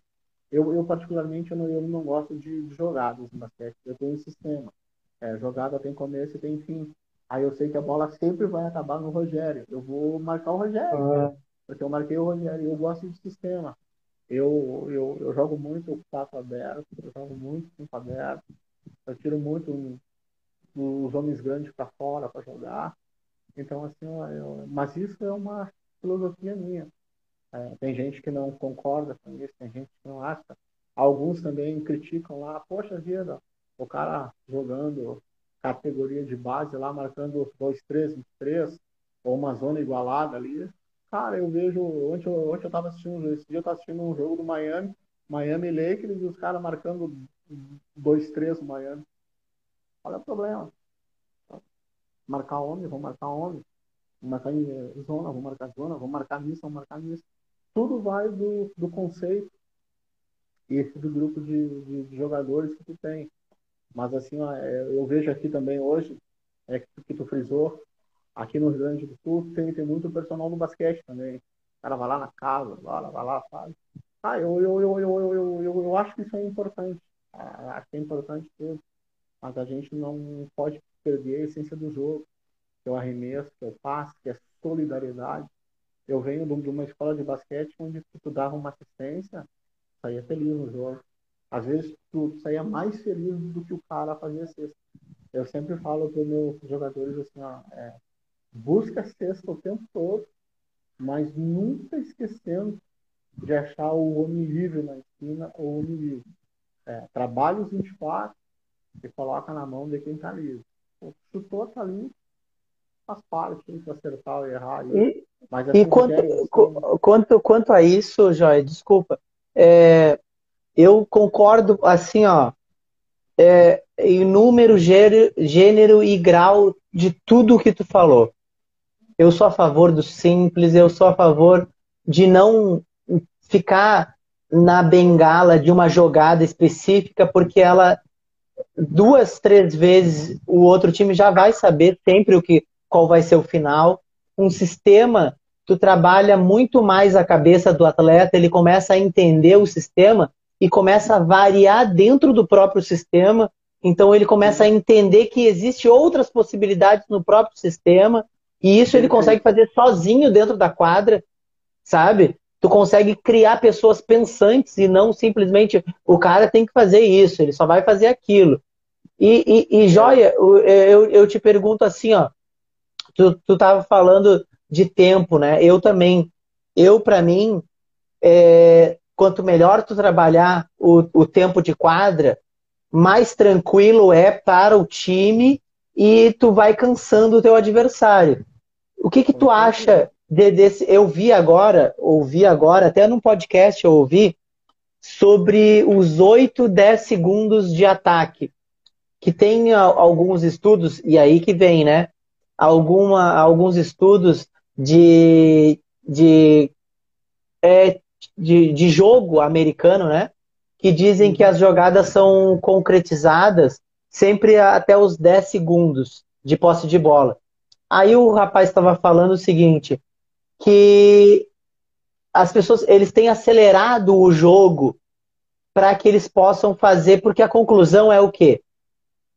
Eu, eu particularmente, eu não, eu não gosto de, de jogadas no basquete. Eu tenho um sistema. É, jogada tem começo e tem fim. Aí eu sei que a bola sempre vai acabar no Rogério. Eu vou marcar o Rogério. Uhum. Porque eu marquei o Rogério. Eu gosto de sistema. Eu, eu, eu jogo muito o pato aberto, eu jogo muito com aberto. Eu tiro muito os homens grandes para fora para jogar. Então, assim, eu, mas isso é uma filosofia minha. É, tem gente que não concorda com isso, tem gente que não acha. Alguns também criticam lá, poxa vida, o cara jogando categoria de base lá, marcando 2-3, 3 ou uma zona igualada ali. Cara, eu vejo, ontem, ontem eu estava assistindo, esse dia eu estava assistindo um jogo do Miami, Miami Lakers, e os caras marcando 2-3 no Miami. Olha o problema marcar homem, vou marcar homem, vou marcar zona, vou marcar zona, vou marcar nisso, vou marcar nisso. Tudo vai do, do conceito esse do grupo de, de, de jogadores que tu tem. Mas assim, é, eu vejo aqui também hoje, é que, tu frisou, aqui no Rio Grande do Sul tem, tem muito personal no basquete também. O cara vai lá na casa, vai lá, vai lá, faz. Ah, eu, eu, eu, eu, eu, eu, eu acho que isso é importante. Ah, acho que é importante. Mas a gente não pode perder a essência do jogo, que é o arremesso, que é o passe, que é a solidariedade. Eu venho de uma escola de basquete onde tu dava uma assistência, saía feliz no jogo. Às vezes tu saía mais feliz do que o cara fazia sexta. Eu sempre falo para meus jogadores assim, ó, é, busca sexta o tempo todo, mas nunca esquecendo de achar o homem livre na esquina ou o homem livre. É, trabalha os 24 e coloca na mão de quem está livre. O chutou, tá ali, faz parte, tem que acertar ou errar. E, mas e quanto, assim, quanto, quanto a isso, Joia, desculpa, é, eu concordo assim, ó, é, em número, gênero, gênero e grau de tudo que tu falou. Eu sou a favor do simples, eu sou a favor de não ficar na bengala de uma jogada específica, porque ela duas, três vezes o outro time já vai saber sempre o que qual vai ser o final. Um sistema, tu trabalha muito mais a cabeça do atleta, ele começa a entender o sistema e começa a variar dentro do próprio sistema. Então ele começa a entender que existe outras possibilidades no próprio sistema e isso ele consegue fazer sozinho dentro da quadra, sabe? Tu consegue criar pessoas pensantes e não simplesmente o cara tem que fazer isso, ele só vai fazer aquilo. E, e, e Joia, eu, eu te pergunto assim, ó, tu, tu tava falando de tempo, né? Eu também, eu para mim, é, quanto melhor tu trabalhar o, o tempo de quadra, mais tranquilo é para o time e tu vai cansando o teu adversário. O que que tu acha de, desse? Eu vi agora, ouvi agora, até num podcast eu ouvi sobre os 8, 10 segundos de ataque, que tem alguns estudos e aí que vem, né? Alguma, alguns estudos de, de, é, de, de jogo americano, né? Que dizem que as jogadas são concretizadas sempre até os 10 segundos de posse de bola. Aí o rapaz estava falando o seguinte, que as pessoas eles têm acelerado o jogo para que eles possam fazer, porque a conclusão é o quê?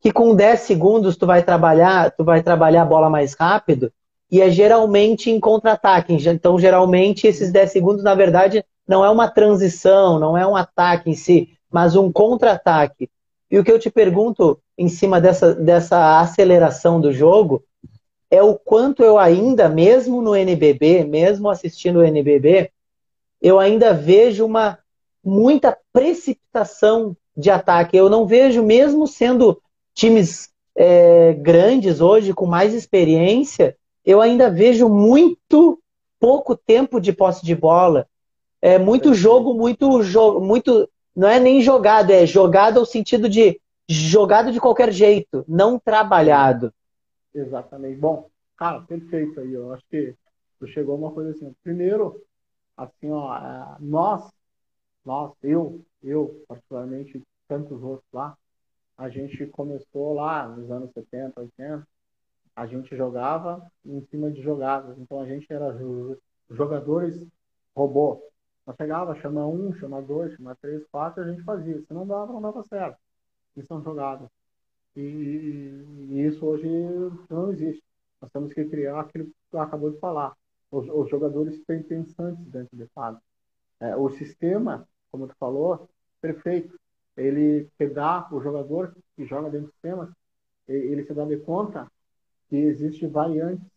Que com 10 segundos tu vai trabalhar, tu vai trabalhar a bola mais rápido e é geralmente em contra-ataque. Então, geralmente esses 10 segundos, na verdade, não é uma transição, não é um ataque em si, mas um contra-ataque. E o que eu te pergunto em cima dessa, dessa aceleração do jogo é o quanto eu ainda, mesmo no NBB, mesmo assistindo o NBB, eu ainda vejo uma muita precipitação de ataque. Eu não vejo, mesmo sendo times é, grandes hoje, com mais experiência, eu ainda vejo muito pouco tempo de posse de bola. É muito jogo, muito jogo, muito. Não é nem jogado, é jogado ao sentido de jogado de qualquer jeito, não trabalhado. Exatamente. Bom, cara, perfeito aí. Eu acho que chegou a uma coisa assim. Primeiro, assim, ó, é, nós, nós, eu, eu, particularmente, tantos outros lá, a gente começou lá nos anos 70, 80, a gente jogava em cima de jogadas. Então a gente era jogadores robô. Nós chegava, chama um, chama dois, chama três, quatro, a gente fazia. Se não dava, não dava certo. Isso são jogadas. E, e, isso hoje não existe. Nós temos que criar aquilo que tu acabou de falar. Os, os jogadores pensantes dentro de quadro. É, o sistema, como tu falou, perfeito. Ele dá o jogador que joga dentro do sistema, ele se dá de conta que existe variantes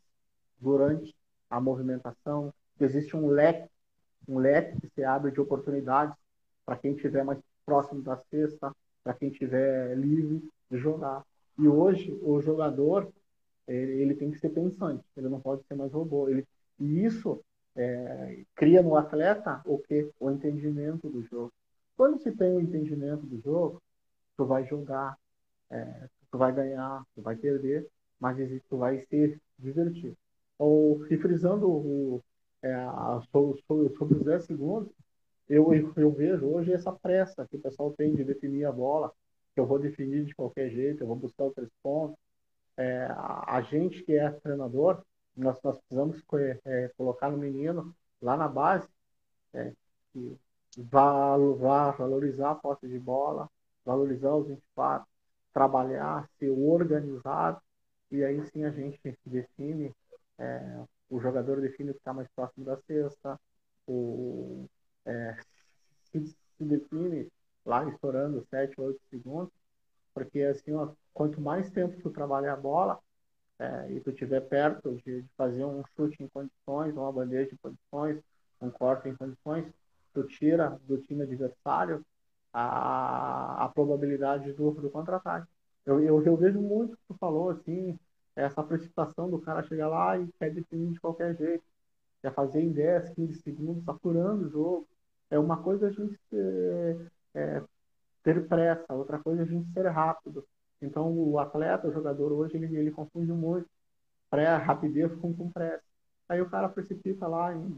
durante a movimentação, que existe um leque, um leque que se abre de oportunidades para quem estiver mais próximo da cesta, para quem estiver livre de jogar. E hoje o jogador ele, ele tem que ser pensante, ele não pode ser mais robô. Ele, e isso é, cria no atleta o que? O entendimento do jogo. Quando se tem o entendimento do jogo, tu vai jogar, é, tu vai ganhar, tu vai perder, mas tu vai se divertir. Ou, refrisando o, é, sobre, sobre, sobre os 10 segundos, eu, eu, vejo hoje essa pressa que o pessoal tem de definir a bola, que eu vou definir de qualquer jeito, eu vou buscar os três pontos. É, a, a, gente que é treinador, nós, nós precisamos é, colocar no menino lá na base é, que valorizar a posse de bola, valorizar os 24, trabalhar, ser organizado, e aí sim a gente define, é, o jogador define o que está mais próximo da cesta, o, é, se, define lá estourando 7, 8 segundos, porque assim, ó, quanto mais tempo tu trabalhar a bola, é, e tu estiver perto de, de, fazer um chute em condições, uma bandeja em condições, um corte em condições, tu tira do time adversário a, a probabilidade do, do contra-ataque. Eu, eu, eu, vejo muito que tu falou, assim, essa precipitação do cara chegar lá e quer definir de qualquer jeito. Quer fazer em 10, 15 segundos, apurando o jogo. É uma coisa a gente é, ter pressa, outra coisa a gente ser rápido. Então, o atleta, o jogador hoje, ele, ele confunde muito pré, rapidez com, com pressa. Aí o cara precipita lá em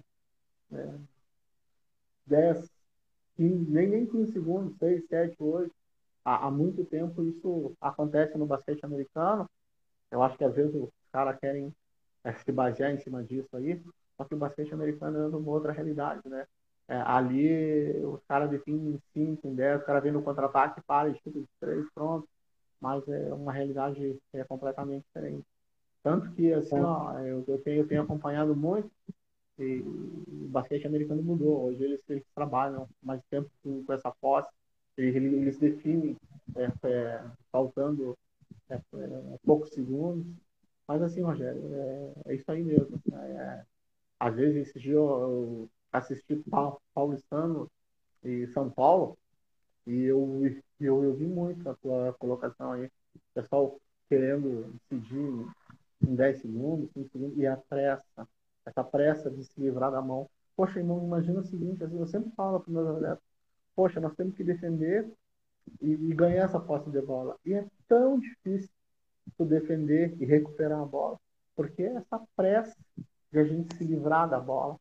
é, 10, 15, nem, nem 15 segundos, 6, 7, 8. Há, há muito tempo isso acontece no basquete americano. Eu acho que às vezes os caras querem é, se basear em cima disso aí, só que o basquete americano é uma outra realidade, né? É, ali os caras definem em 5, em 10, o cara vem no contra-ataque, para, chuta de 3, pronto. Mas é uma realidade é completamente diferente. Tanto que, assim, ó, eu, eu, tenho, eu tenho acompanhado muito e o basquete americano mudou. Hoje eles, eles trabalham mais tempo com, com essa posse, eles, eles definem é, é, faltando é, é, poucos segundos. Mas assim, Rogério, é, é isso aí mesmo. É, às vezes esse dia eu, assisti Paulistano e São Paulo e eu, eu, eu vi muito a tua colocação aí. O pessoal querendo decidir em 10 segundos, 5 segundos, e a pressa essa pressa de se livrar da mão. Poxa, irmão, imagina o seguinte, assim, eu sempre falo para meus atletas, poxa, nós temos que defender e, e, ganhar essa posse de bola. E é tão difícil tu defender e recuperar a bola, porque é essa pressa de a gente se livrar da bola.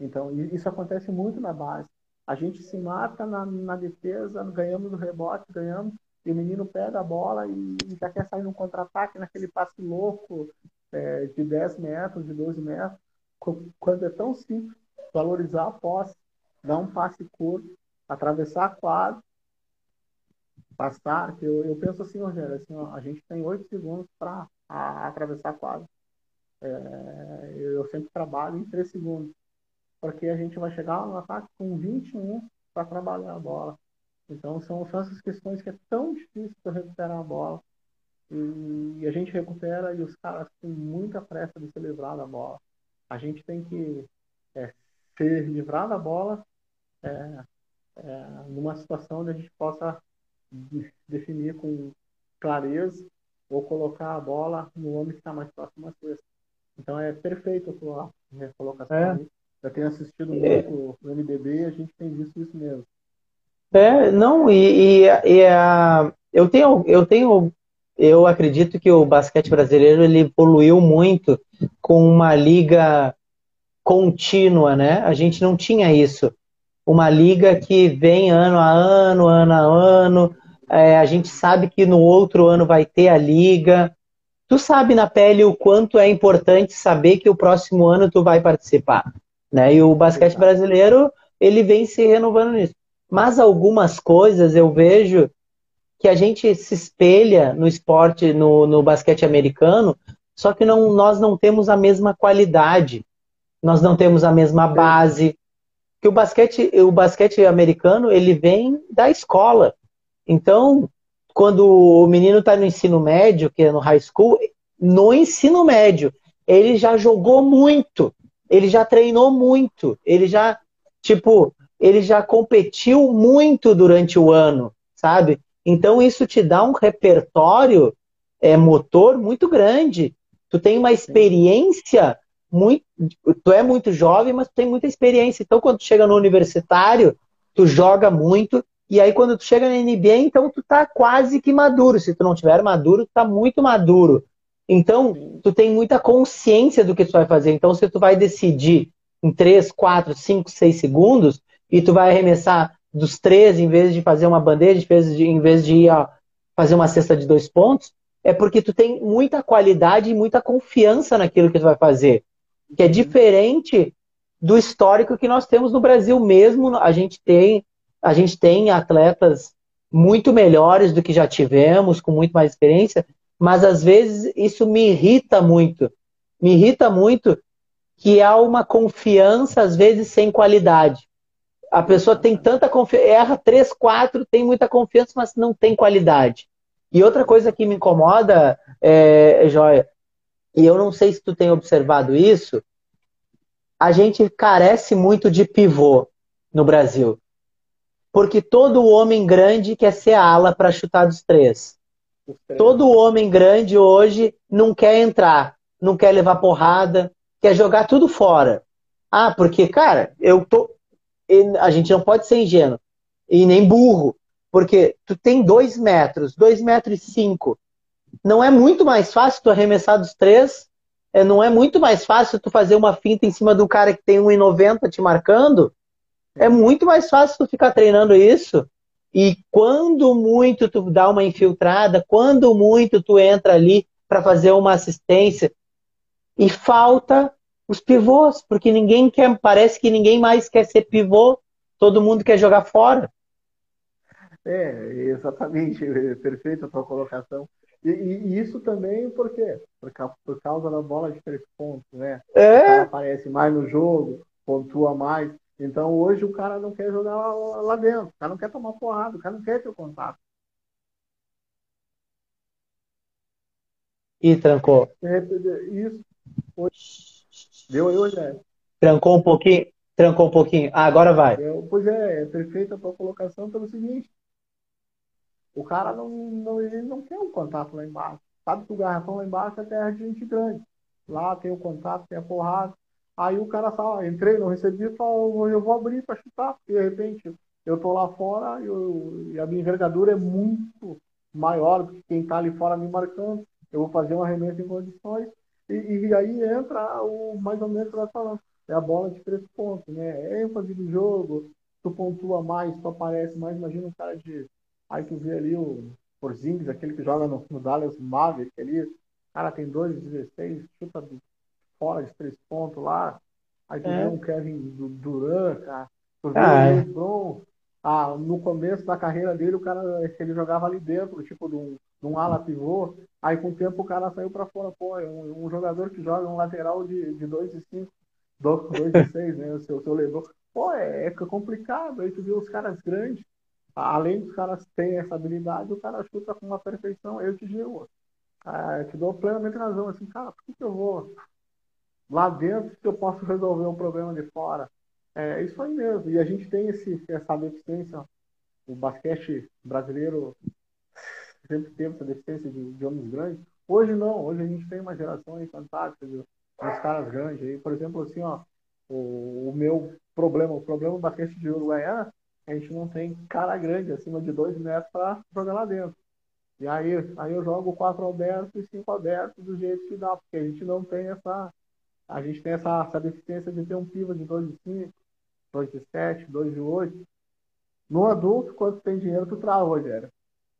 Então, isso acontece muito na base. A gente se mata na, na defesa, ganhamos o rebote, ganhamos, e o menino pega a bola e, e já quer sair num contra-ataque, naquele passe louco é, de 10 metros, de 12 metros quando é tão simples valorizar a posse, dar um passe curto, atravessar a quadra, passar, eu, eu penso assim, Rogério, assim, ó, a gente tem oito segundos para atravessar a quadra. É, eu sempre trabalho em três segundos, porque a gente vai chegar no ataque com 21 para trabalhar a bola. Então são, são essas questões que é tão difícil para recuperar a bola. E, e, a gente recupera e os caras têm muita pressa de se livrar da bola a gente tem que é, ser livrado da bola é, é, numa situação onde a gente possa definir com clareza ou colocar a bola no homem que está mais próximo à cesta. Então é perfeito a sua colocação é. Eu tenho assistido é. muito o NBB e a gente tem visto isso mesmo. É, não, e, e, e a, eu tenho, eu tenho eu acredito que o basquete brasileiro ele evoluiu muito com uma liga contínua, né? A gente não tinha isso. Uma liga que vem ano a ano, ano a ano. É, a gente sabe que no outro ano vai ter a liga. Tu sabe na pele o quanto é importante saber que o próximo ano tu vai participar, né? E o basquete brasileiro ele vem se renovando nisso. Mas algumas coisas eu vejo que a gente se espelha no esporte, no, no basquete americano, só que não, nós não temos a mesma qualidade, nós não temos a mesma base. Que o basquete, o basquete americano ele vem da escola. Então, quando o menino está no ensino médio, que é no high school, no ensino médio, ele já jogou muito, ele já treinou muito, ele já, tipo, ele já competiu muito durante o ano, sabe? Então isso te dá um repertório é, motor muito grande. Tu tem uma experiência muito. Tu é muito jovem, mas tu tem muita experiência. Então, quando tu chega no universitário, tu joga muito. E aí, quando tu chega na NBA, então tu tá quase que maduro. Se tu não tiver maduro, tu tá muito maduro. Então, tu tem muita consciência do que tu vai fazer. Então, se tu vai decidir em 3, 4, 5, 6 segundos, e tu vai arremessar dos três em vez de fazer uma bandeja, em vez de, ir ó, fazer uma cesta de dois pontos, é porque tu tem muita qualidade e muita confiança naquilo que tu vai fazer. Que é diferente do histórico que nós temos no Brasil mesmo. A gente tem, a gente tem atletas muito melhores do que já tivemos, com muito mais experiência, mas às vezes isso me irrita muito. Me irrita muito que há uma confiança, às vezes, sem qualidade. A pessoa tem tanta confiança, erra três, quatro, tem muita confiança, mas não tem qualidade. E outra coisa que me incomoda, é, Joia, e eu não sei se tu tem observado isso, a gente carece muito de pivô no Brasil. Porque todo homem grande quer ser ala para chutar dos três. Todo homem grande hoje não quer entrar, não quer levar porrada, quer jogar tudo fora. Ah, porque, cara, eu tô. A gente não pode ser ingênuo e nem burro. Porque tu tem dois metros, dois metros e cinco. Não é muito mais fácil tu arremessar dos três? É, não é muito mais fácil tu fazer uma finta em cima do cara que tem 1,90 te marcando? É muito mais fácil tu ficar treinando isso. E quando muito tu dá uma infiltrada, quando muito tu entra ali para fazer uma assistência, e falta os pivôs, porque ninguém quer, parece que ninguém mais quer ser pivô, todo mundo quer jogar fora. É, exatamente, perfeita a tua colocação. E, e, isso também por quê? Por, por causa da bola de três pontos, né? É. aparece mais no jogo, pontua mais. Então hoje o cara não quer jogar lá, lá, dentro, o cara não quer tomar porrada, o cara não quer ter o contato. E trancou. Isso. Deu aí, Rogério. Trancou um pouquinho. Trancou um pouquinho. Ah, agora vai. Pois é, é perfeita a tua colocação pelo seguinte. O cara não, não, ele não quer um contato lá embaixo. Sabe que o garrafão lá embaixo é terra de gente grande. Lá tem o contato, tem a porrada. Aí o cara fala, entrei, não recebi, fala, eu vou abrir para chutar. E de repente eu tô lá fora eu, e a minha envergadura é muito maior do que quem tá ali fora me marcando. Eu vou fazer um arremesso em condições. E, e aí entra o mais ou menos que vai falando. É a bola de três pontos, né? É ênfase do jogo, tu pontua mais, tu aparece mais. Imagina um cara de Aí tu vê ali o Porzingis, aquele que joga no, no Dallas Maverick ali, cara tem 2,16, chuta fora de três pontos lá. Aí tu é. vê um Kevin Durant, cara. Tu vê ah, o é. LeBron, ah, no começo da carreira dele, o cara ele jogava ali dentro, tipo de um, de um ala pivô. Aí com o tempo o cara saiu para fora, pô, é um, um, jogador que joga um lateral de, de 2,5, 2,6, né? O seu, seu LeBron. Pô, é, é complicado. Aí tu vê os caras grandes além dos caras terem essa habilidade, o cara chuta com uma perfeição. Eu te digo, é, te dou plenamente razão. Assim, cara, por que eu vou lá dentro se eu posso resolver um problema de fora? É isso aí mesmo. E a gente tem esse, essa deficiência. O basquete brasileiro sempre teve essa deficiência de, de homens grandes. Hoje não. Hoje a gente tem uma geração aí fantástica de, de caras grandes. Aí, por exemplo, assim, ó, o, o meu problema, o problema do basquete de Uruguaiana a gente não tem cara grande acima de dois metros para jogar lá dentro. E aí, aí eu jogo quatro abertos e cinco abertos do jeito que dá, porque a gente não tem essa. A gente tem essa, essa deficiência de ter um piva de 2 de 5, 2 de 7, 2 de 8. No adulto, quando tem dinheiro, tu traz, Rogério.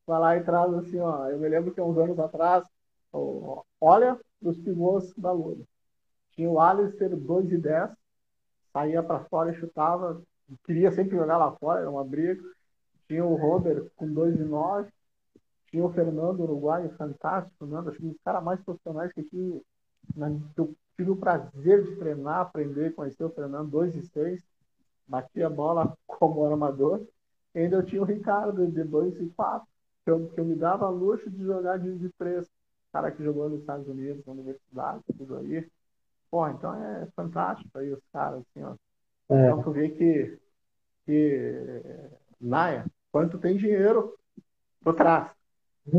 Vai lá e traz assim, ó. Eu me lembro que uns anos atrás, ó, olha os pivôs da Lula. Tinha o Alistair 2 de 10, saía para fora e chutava queria sempre jogar lá fora, era uma briga. Tinha o Robert com 2 de 9. Tinha o Fernando Uruguai, fantástico, né? Acho que um dos caras mais profissionais que tive, eu tive o prazer de treinar, aprender, conhecer o Fernando, 2 de 6. Batia a bola como armador. E ainda eu tinha o Ricardo, de 2 e 4, que eu, que eu me dava luxo de jogar de, de 3. Cara que jogou nos Estados Unidos, na universidade, tudo aí. Pô, então é fantástico aí os caras, assim, ó. É. Então tu vê que, que Naia, quando tem dinheiro, tu traz.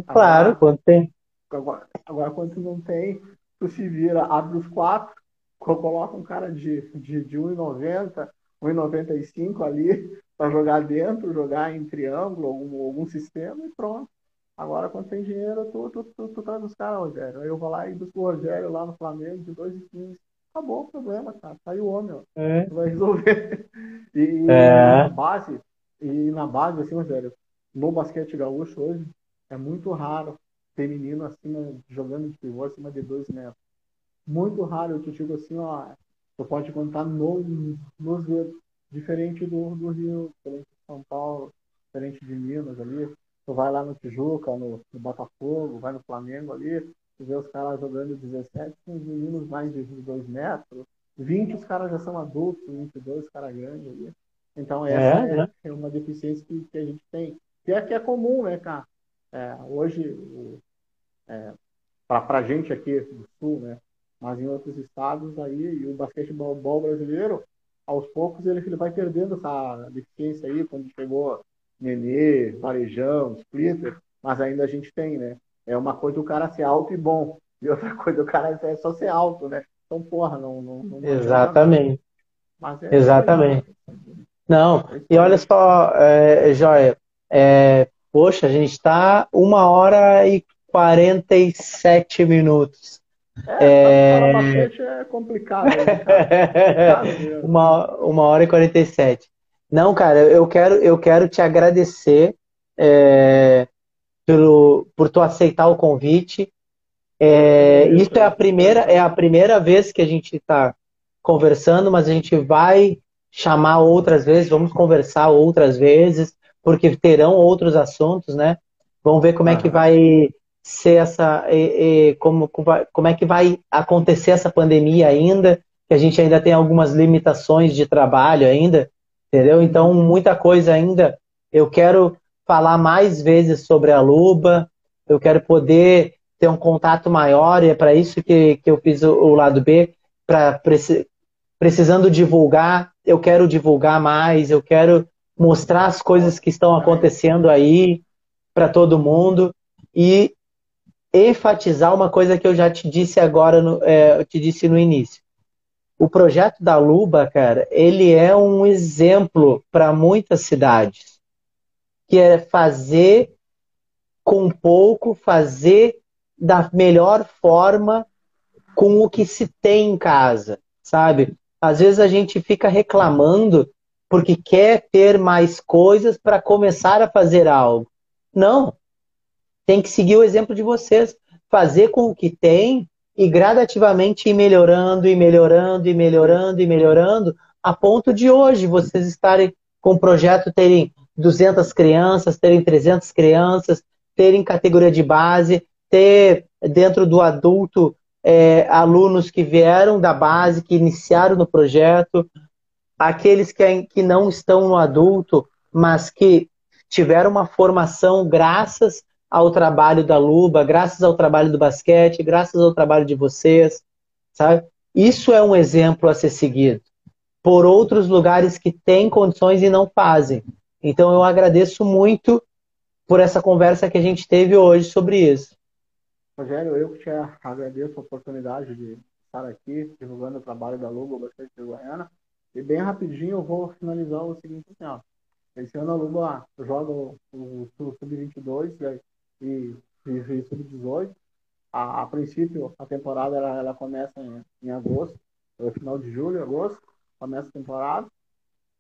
Claro, agora, quando tem. Agora, agora, quando tu não tem, tu se vira, abre os quatro, coloca um cara de, de, de 1,90, 1,95 ali para jogar dentro, jogar em triângulo, algum, algum sistema e pronto. Agora, quando tem dinheiro, tu, tu, tu, tu traz os caras, Rogério. Aí eu vou lá e busco o Rogério lá no Flamengo de 2,15 acabou o problema, cara. Tá aí o homem, ó. É. Vai resolver. E, é. na base, e na base, assim, velho, no basquete gaúcho hoje, é muito raro ter menino acima, jogando de pivô acima de dois metros. Muito raro, eu te digo assim, ó, tu pode contar no, nos dedos. Diferente do, do Rio, diferente de São Paulo, diferente de Minas ali. Tu vai lá no Tijuca, no, no Botafogo, vai no Flamengo ali, tu vê os caras jogando 17, com os meninos mais de 22 metros. 20 os caras já são adultos, 22 os caras grandes ali. Então essa é, é, né? é uma deficiência que, que, a gente tem. Que é, que é comum, né, cara? É, hoje, é, para a gente aqui do Sul, né? Mas em outros estados aí, e o basquetebol brasileiro, aos poucos ele, ele vai perdendo essa deficiência aí, quando chegou Nenê, Varejão, Splitter, mas ainda a gente tem, né? É uma coisa o cara ser alto e bom, e outra coisa o cara é só ser alto, né? Então, porra, não. não, não Exatamente. É Exatamente. Não, e olha só, é, Joia, é, poxa, a gente está uma hora e 47 minutos. É, é... é complicado. Né, uma, uma hora e 47. Não, cara, eu quero, eu quero te agradecer é, pelo, por tu aceitar o convite. É, isso é a primeira é a primeira vez que a gente está conversando, mas a gente vai chamar outras vezes, vamos conversar outras vezes, porque terão outros assuntos, né? Vamos ver como é que vai ser essa, e, e, como, como é que vai acontecer essa pandemia ainda, que a gente ainda tem algumas limitações de trabalho ainda, entendeu? Então, muita coisa ainda. Eu quero falar mais vezes sobre a Luba, eu quero poder ter um contato maior, e é para isso que, que eu fiz o, o lado B, para precisando divulgar, eu quero divulgar mais, eu quero mostrar as coisas que estão acontecendo aí para todo mundo e enfatizar uma coisa que eu já te disse agora, no, é, eu te disse no início. O projeto da Luba, cara, ele é um exemplo para muitas cidades, que é fazer com pouco, fazer da melhor forma com o que se tem em casa, sabe? Às vezes a gente fica reclamando porque quer ter mais coisas para começar a fazer algo. Não. Tem que seguir o exemplo de vocês. Fazer com o que tem e gradativamente ir melhorando, e melhorando, e melhorando, e melhorando, a ponto de hoje vocês estarem com o projeto, terem 200 crianças, terem 300 crianças, terem categoria de base, ter dentro do adulto é, alunos que vieram da base, que iniciaram no projeto, aqueles que, que não estão no adulto, mas que tiveram uma formação graças ao trabalho da Luba, graças ao trabalho do basquete, graças ao trabalho de vocês, sabe? Isso é um exemplo a ser seguido por outros lugares que têm condições e não fazem. Então eu agradeço muito por essa conversa que a gente teve hoje sobre isso. Rogério, eu que te agradeço a oportunidade de estar aqui divulgando o trabalho da Luba Basquete de Goiânia. E bem rapidinho eu vou finalizar o seguinte assim, ó. Esse ano a Luba joga o, Sub-22 né, e, e, e Sub-18. A, a, princípio, a temporada ela, ela começa em, em agosto, no final de julho, agosto, começa a temporada.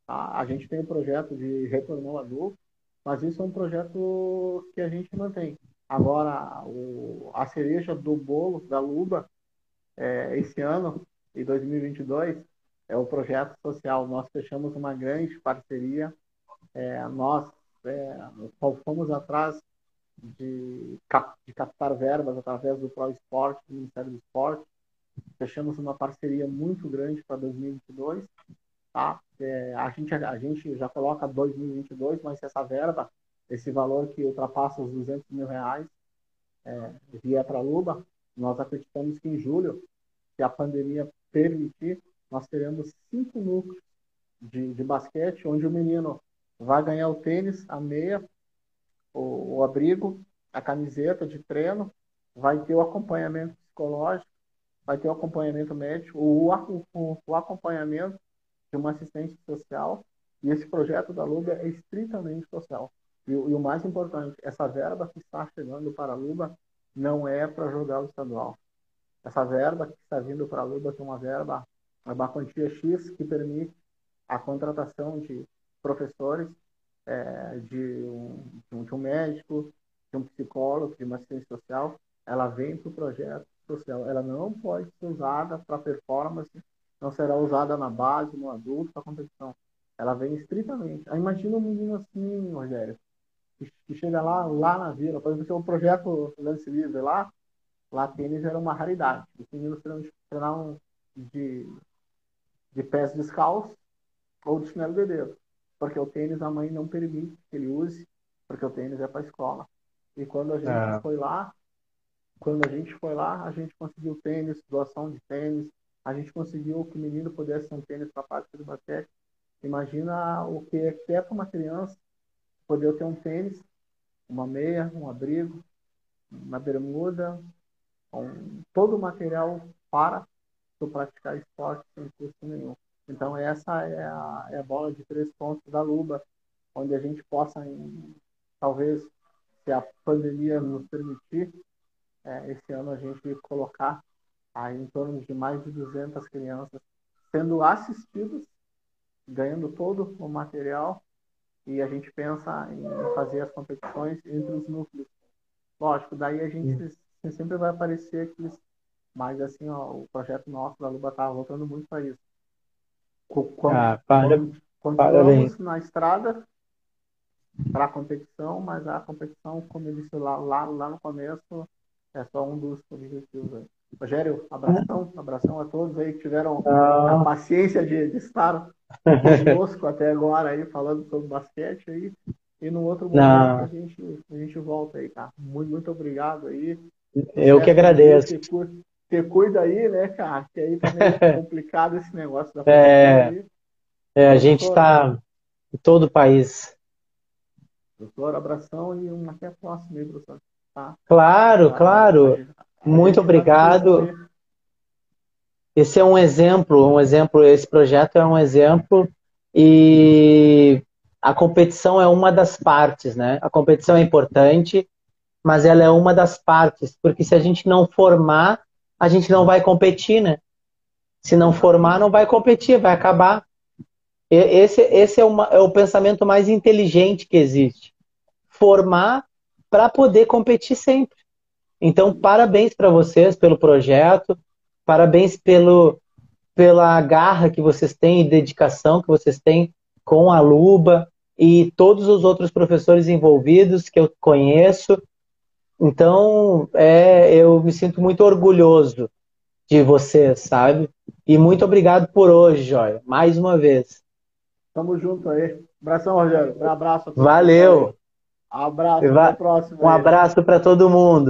A, a gente tem o um projeto de retorno ao adulto, mas isso é um projeto que a gente mantém. Agora, o, a cereja do bolo da Luba, é, esse ano, em 2022, é o projeto social. Nós fechamos uma grande parceria. É, nós é, fomos atrás de, de, captar verbas através do Pro Esporte, do Ministério do Esporte. Fechamos uma parceria muito grande para 2022. Tá? É, a, gente, a gente já coloca 2022, mas essa verba esse valor que ultrapassa os 200 mil reais é, vier para a Luba, nós acreditamos que em julho, se a pandemia permitir, nós teremos cinco núcleos de, de basquete, onde o menino vai ganhar o tênis, a meia, o, o abrigo, a camiseta de treino, vai ter o acompanhamento psicológico, vai ter o acompanhamento médico, o, o, o acompanhamento de uma assistente social, e esse projeto da Luba é estritamente social. E, e, o mais importante, essa verba que está chegando para a Luba não é para jogar o estadual. essa verba que está vindo para a Luba, é uma verba, uma quantia X que permite a contratação de professores, é, de, um, de um médico, de um psicólogo, de uma assistente social, ela vem para o projeto social. Ela não pode ser usada para performance, não será usada na base, no adulto, para competição. Ela vem estritamente. Imagina um menino assim, Rogério, que, chega lá, lá na vila, por exemplo, o projeto Lance Livre lá, lá tênis era uma raridade. Os meninos treinavam de, de pés descalços ou de chinelo de dedo. Porque o tênis a mãe não permite que ele use, porque o tênis é para a escola. E quando a gente é. foi lá, quando a gente foi lá, a gente conseguiu tênis, doação de tênis, a gente conseguiu que o menino pudesse ter um tênis para a parte do basquete. Imagina o que é, é para uma criança poder ter um tênis, uma meia, um abrigo, uma bermuda, um, todo o material para tu praticar esporte sem custo nenhum. Então essa é a, é a bola de três pontos da Luba, onde a gente possa, em, talvez, se a pandemia nos permitir, é, esse ano a gente colocar aí em torno de mais de 200 crianças sendo assistidas, ganhando todo o material e a gente pensa em fazer as competições entre os núcleos. Lógico, daí a gente sempre vai aparecer aqueles. Mas assim, ó, o projeto nosso da Luba está voltando muito para isso. Quando, ah, para, continuamos na estrada para a competição, mas a competição, como eu disse lá, lá, lá no começo, é só um dos objetivos. Aí. Rogério, abração, abração a todos aí que tiveram ah. a paciência de, de estar conosco até agora aí, falando sobre basquete aí. E no outro momento a gente, a gente volta aí, cara. Muito, muito obrigado aí. Eu que agradeço. Você cuida aí, né, cara? Que aí tá meio complicado esse negócio da é, é, a gente está em todo o país. Doutor, abração e um até a próxima professor. Tá? Claro, tá, claro. Muito obrigado. Esse é um exemplo, um exemplo, esse projeto é um exemplo e a competição é uma das partes, né? A competição é importante, mas ela é uma das partes, porque se a gente não formar, a gente não vai competir, né? Se não formar, não vai competir, vai acabar. Esse, esse é, uma, é o pensamento mais inteligente que existe. Formar para poder competir sempre. Então, parabéns para vocês pelo projeto. Parabéns pelo, pela garra que vocês têm e dedicação que vocês têm com a Luba e todos os outros professores envolvidos que eu conheço. Então, é, eu me sinto muito orgulhoso de vocês, sabe? E muito obrigado por hoje, Joia, mais uma vez. Tamo junto aí. Abração, Rogério. Um abraço. Valeu. Abraço. Até a próxima. Um abraço para todo mundo.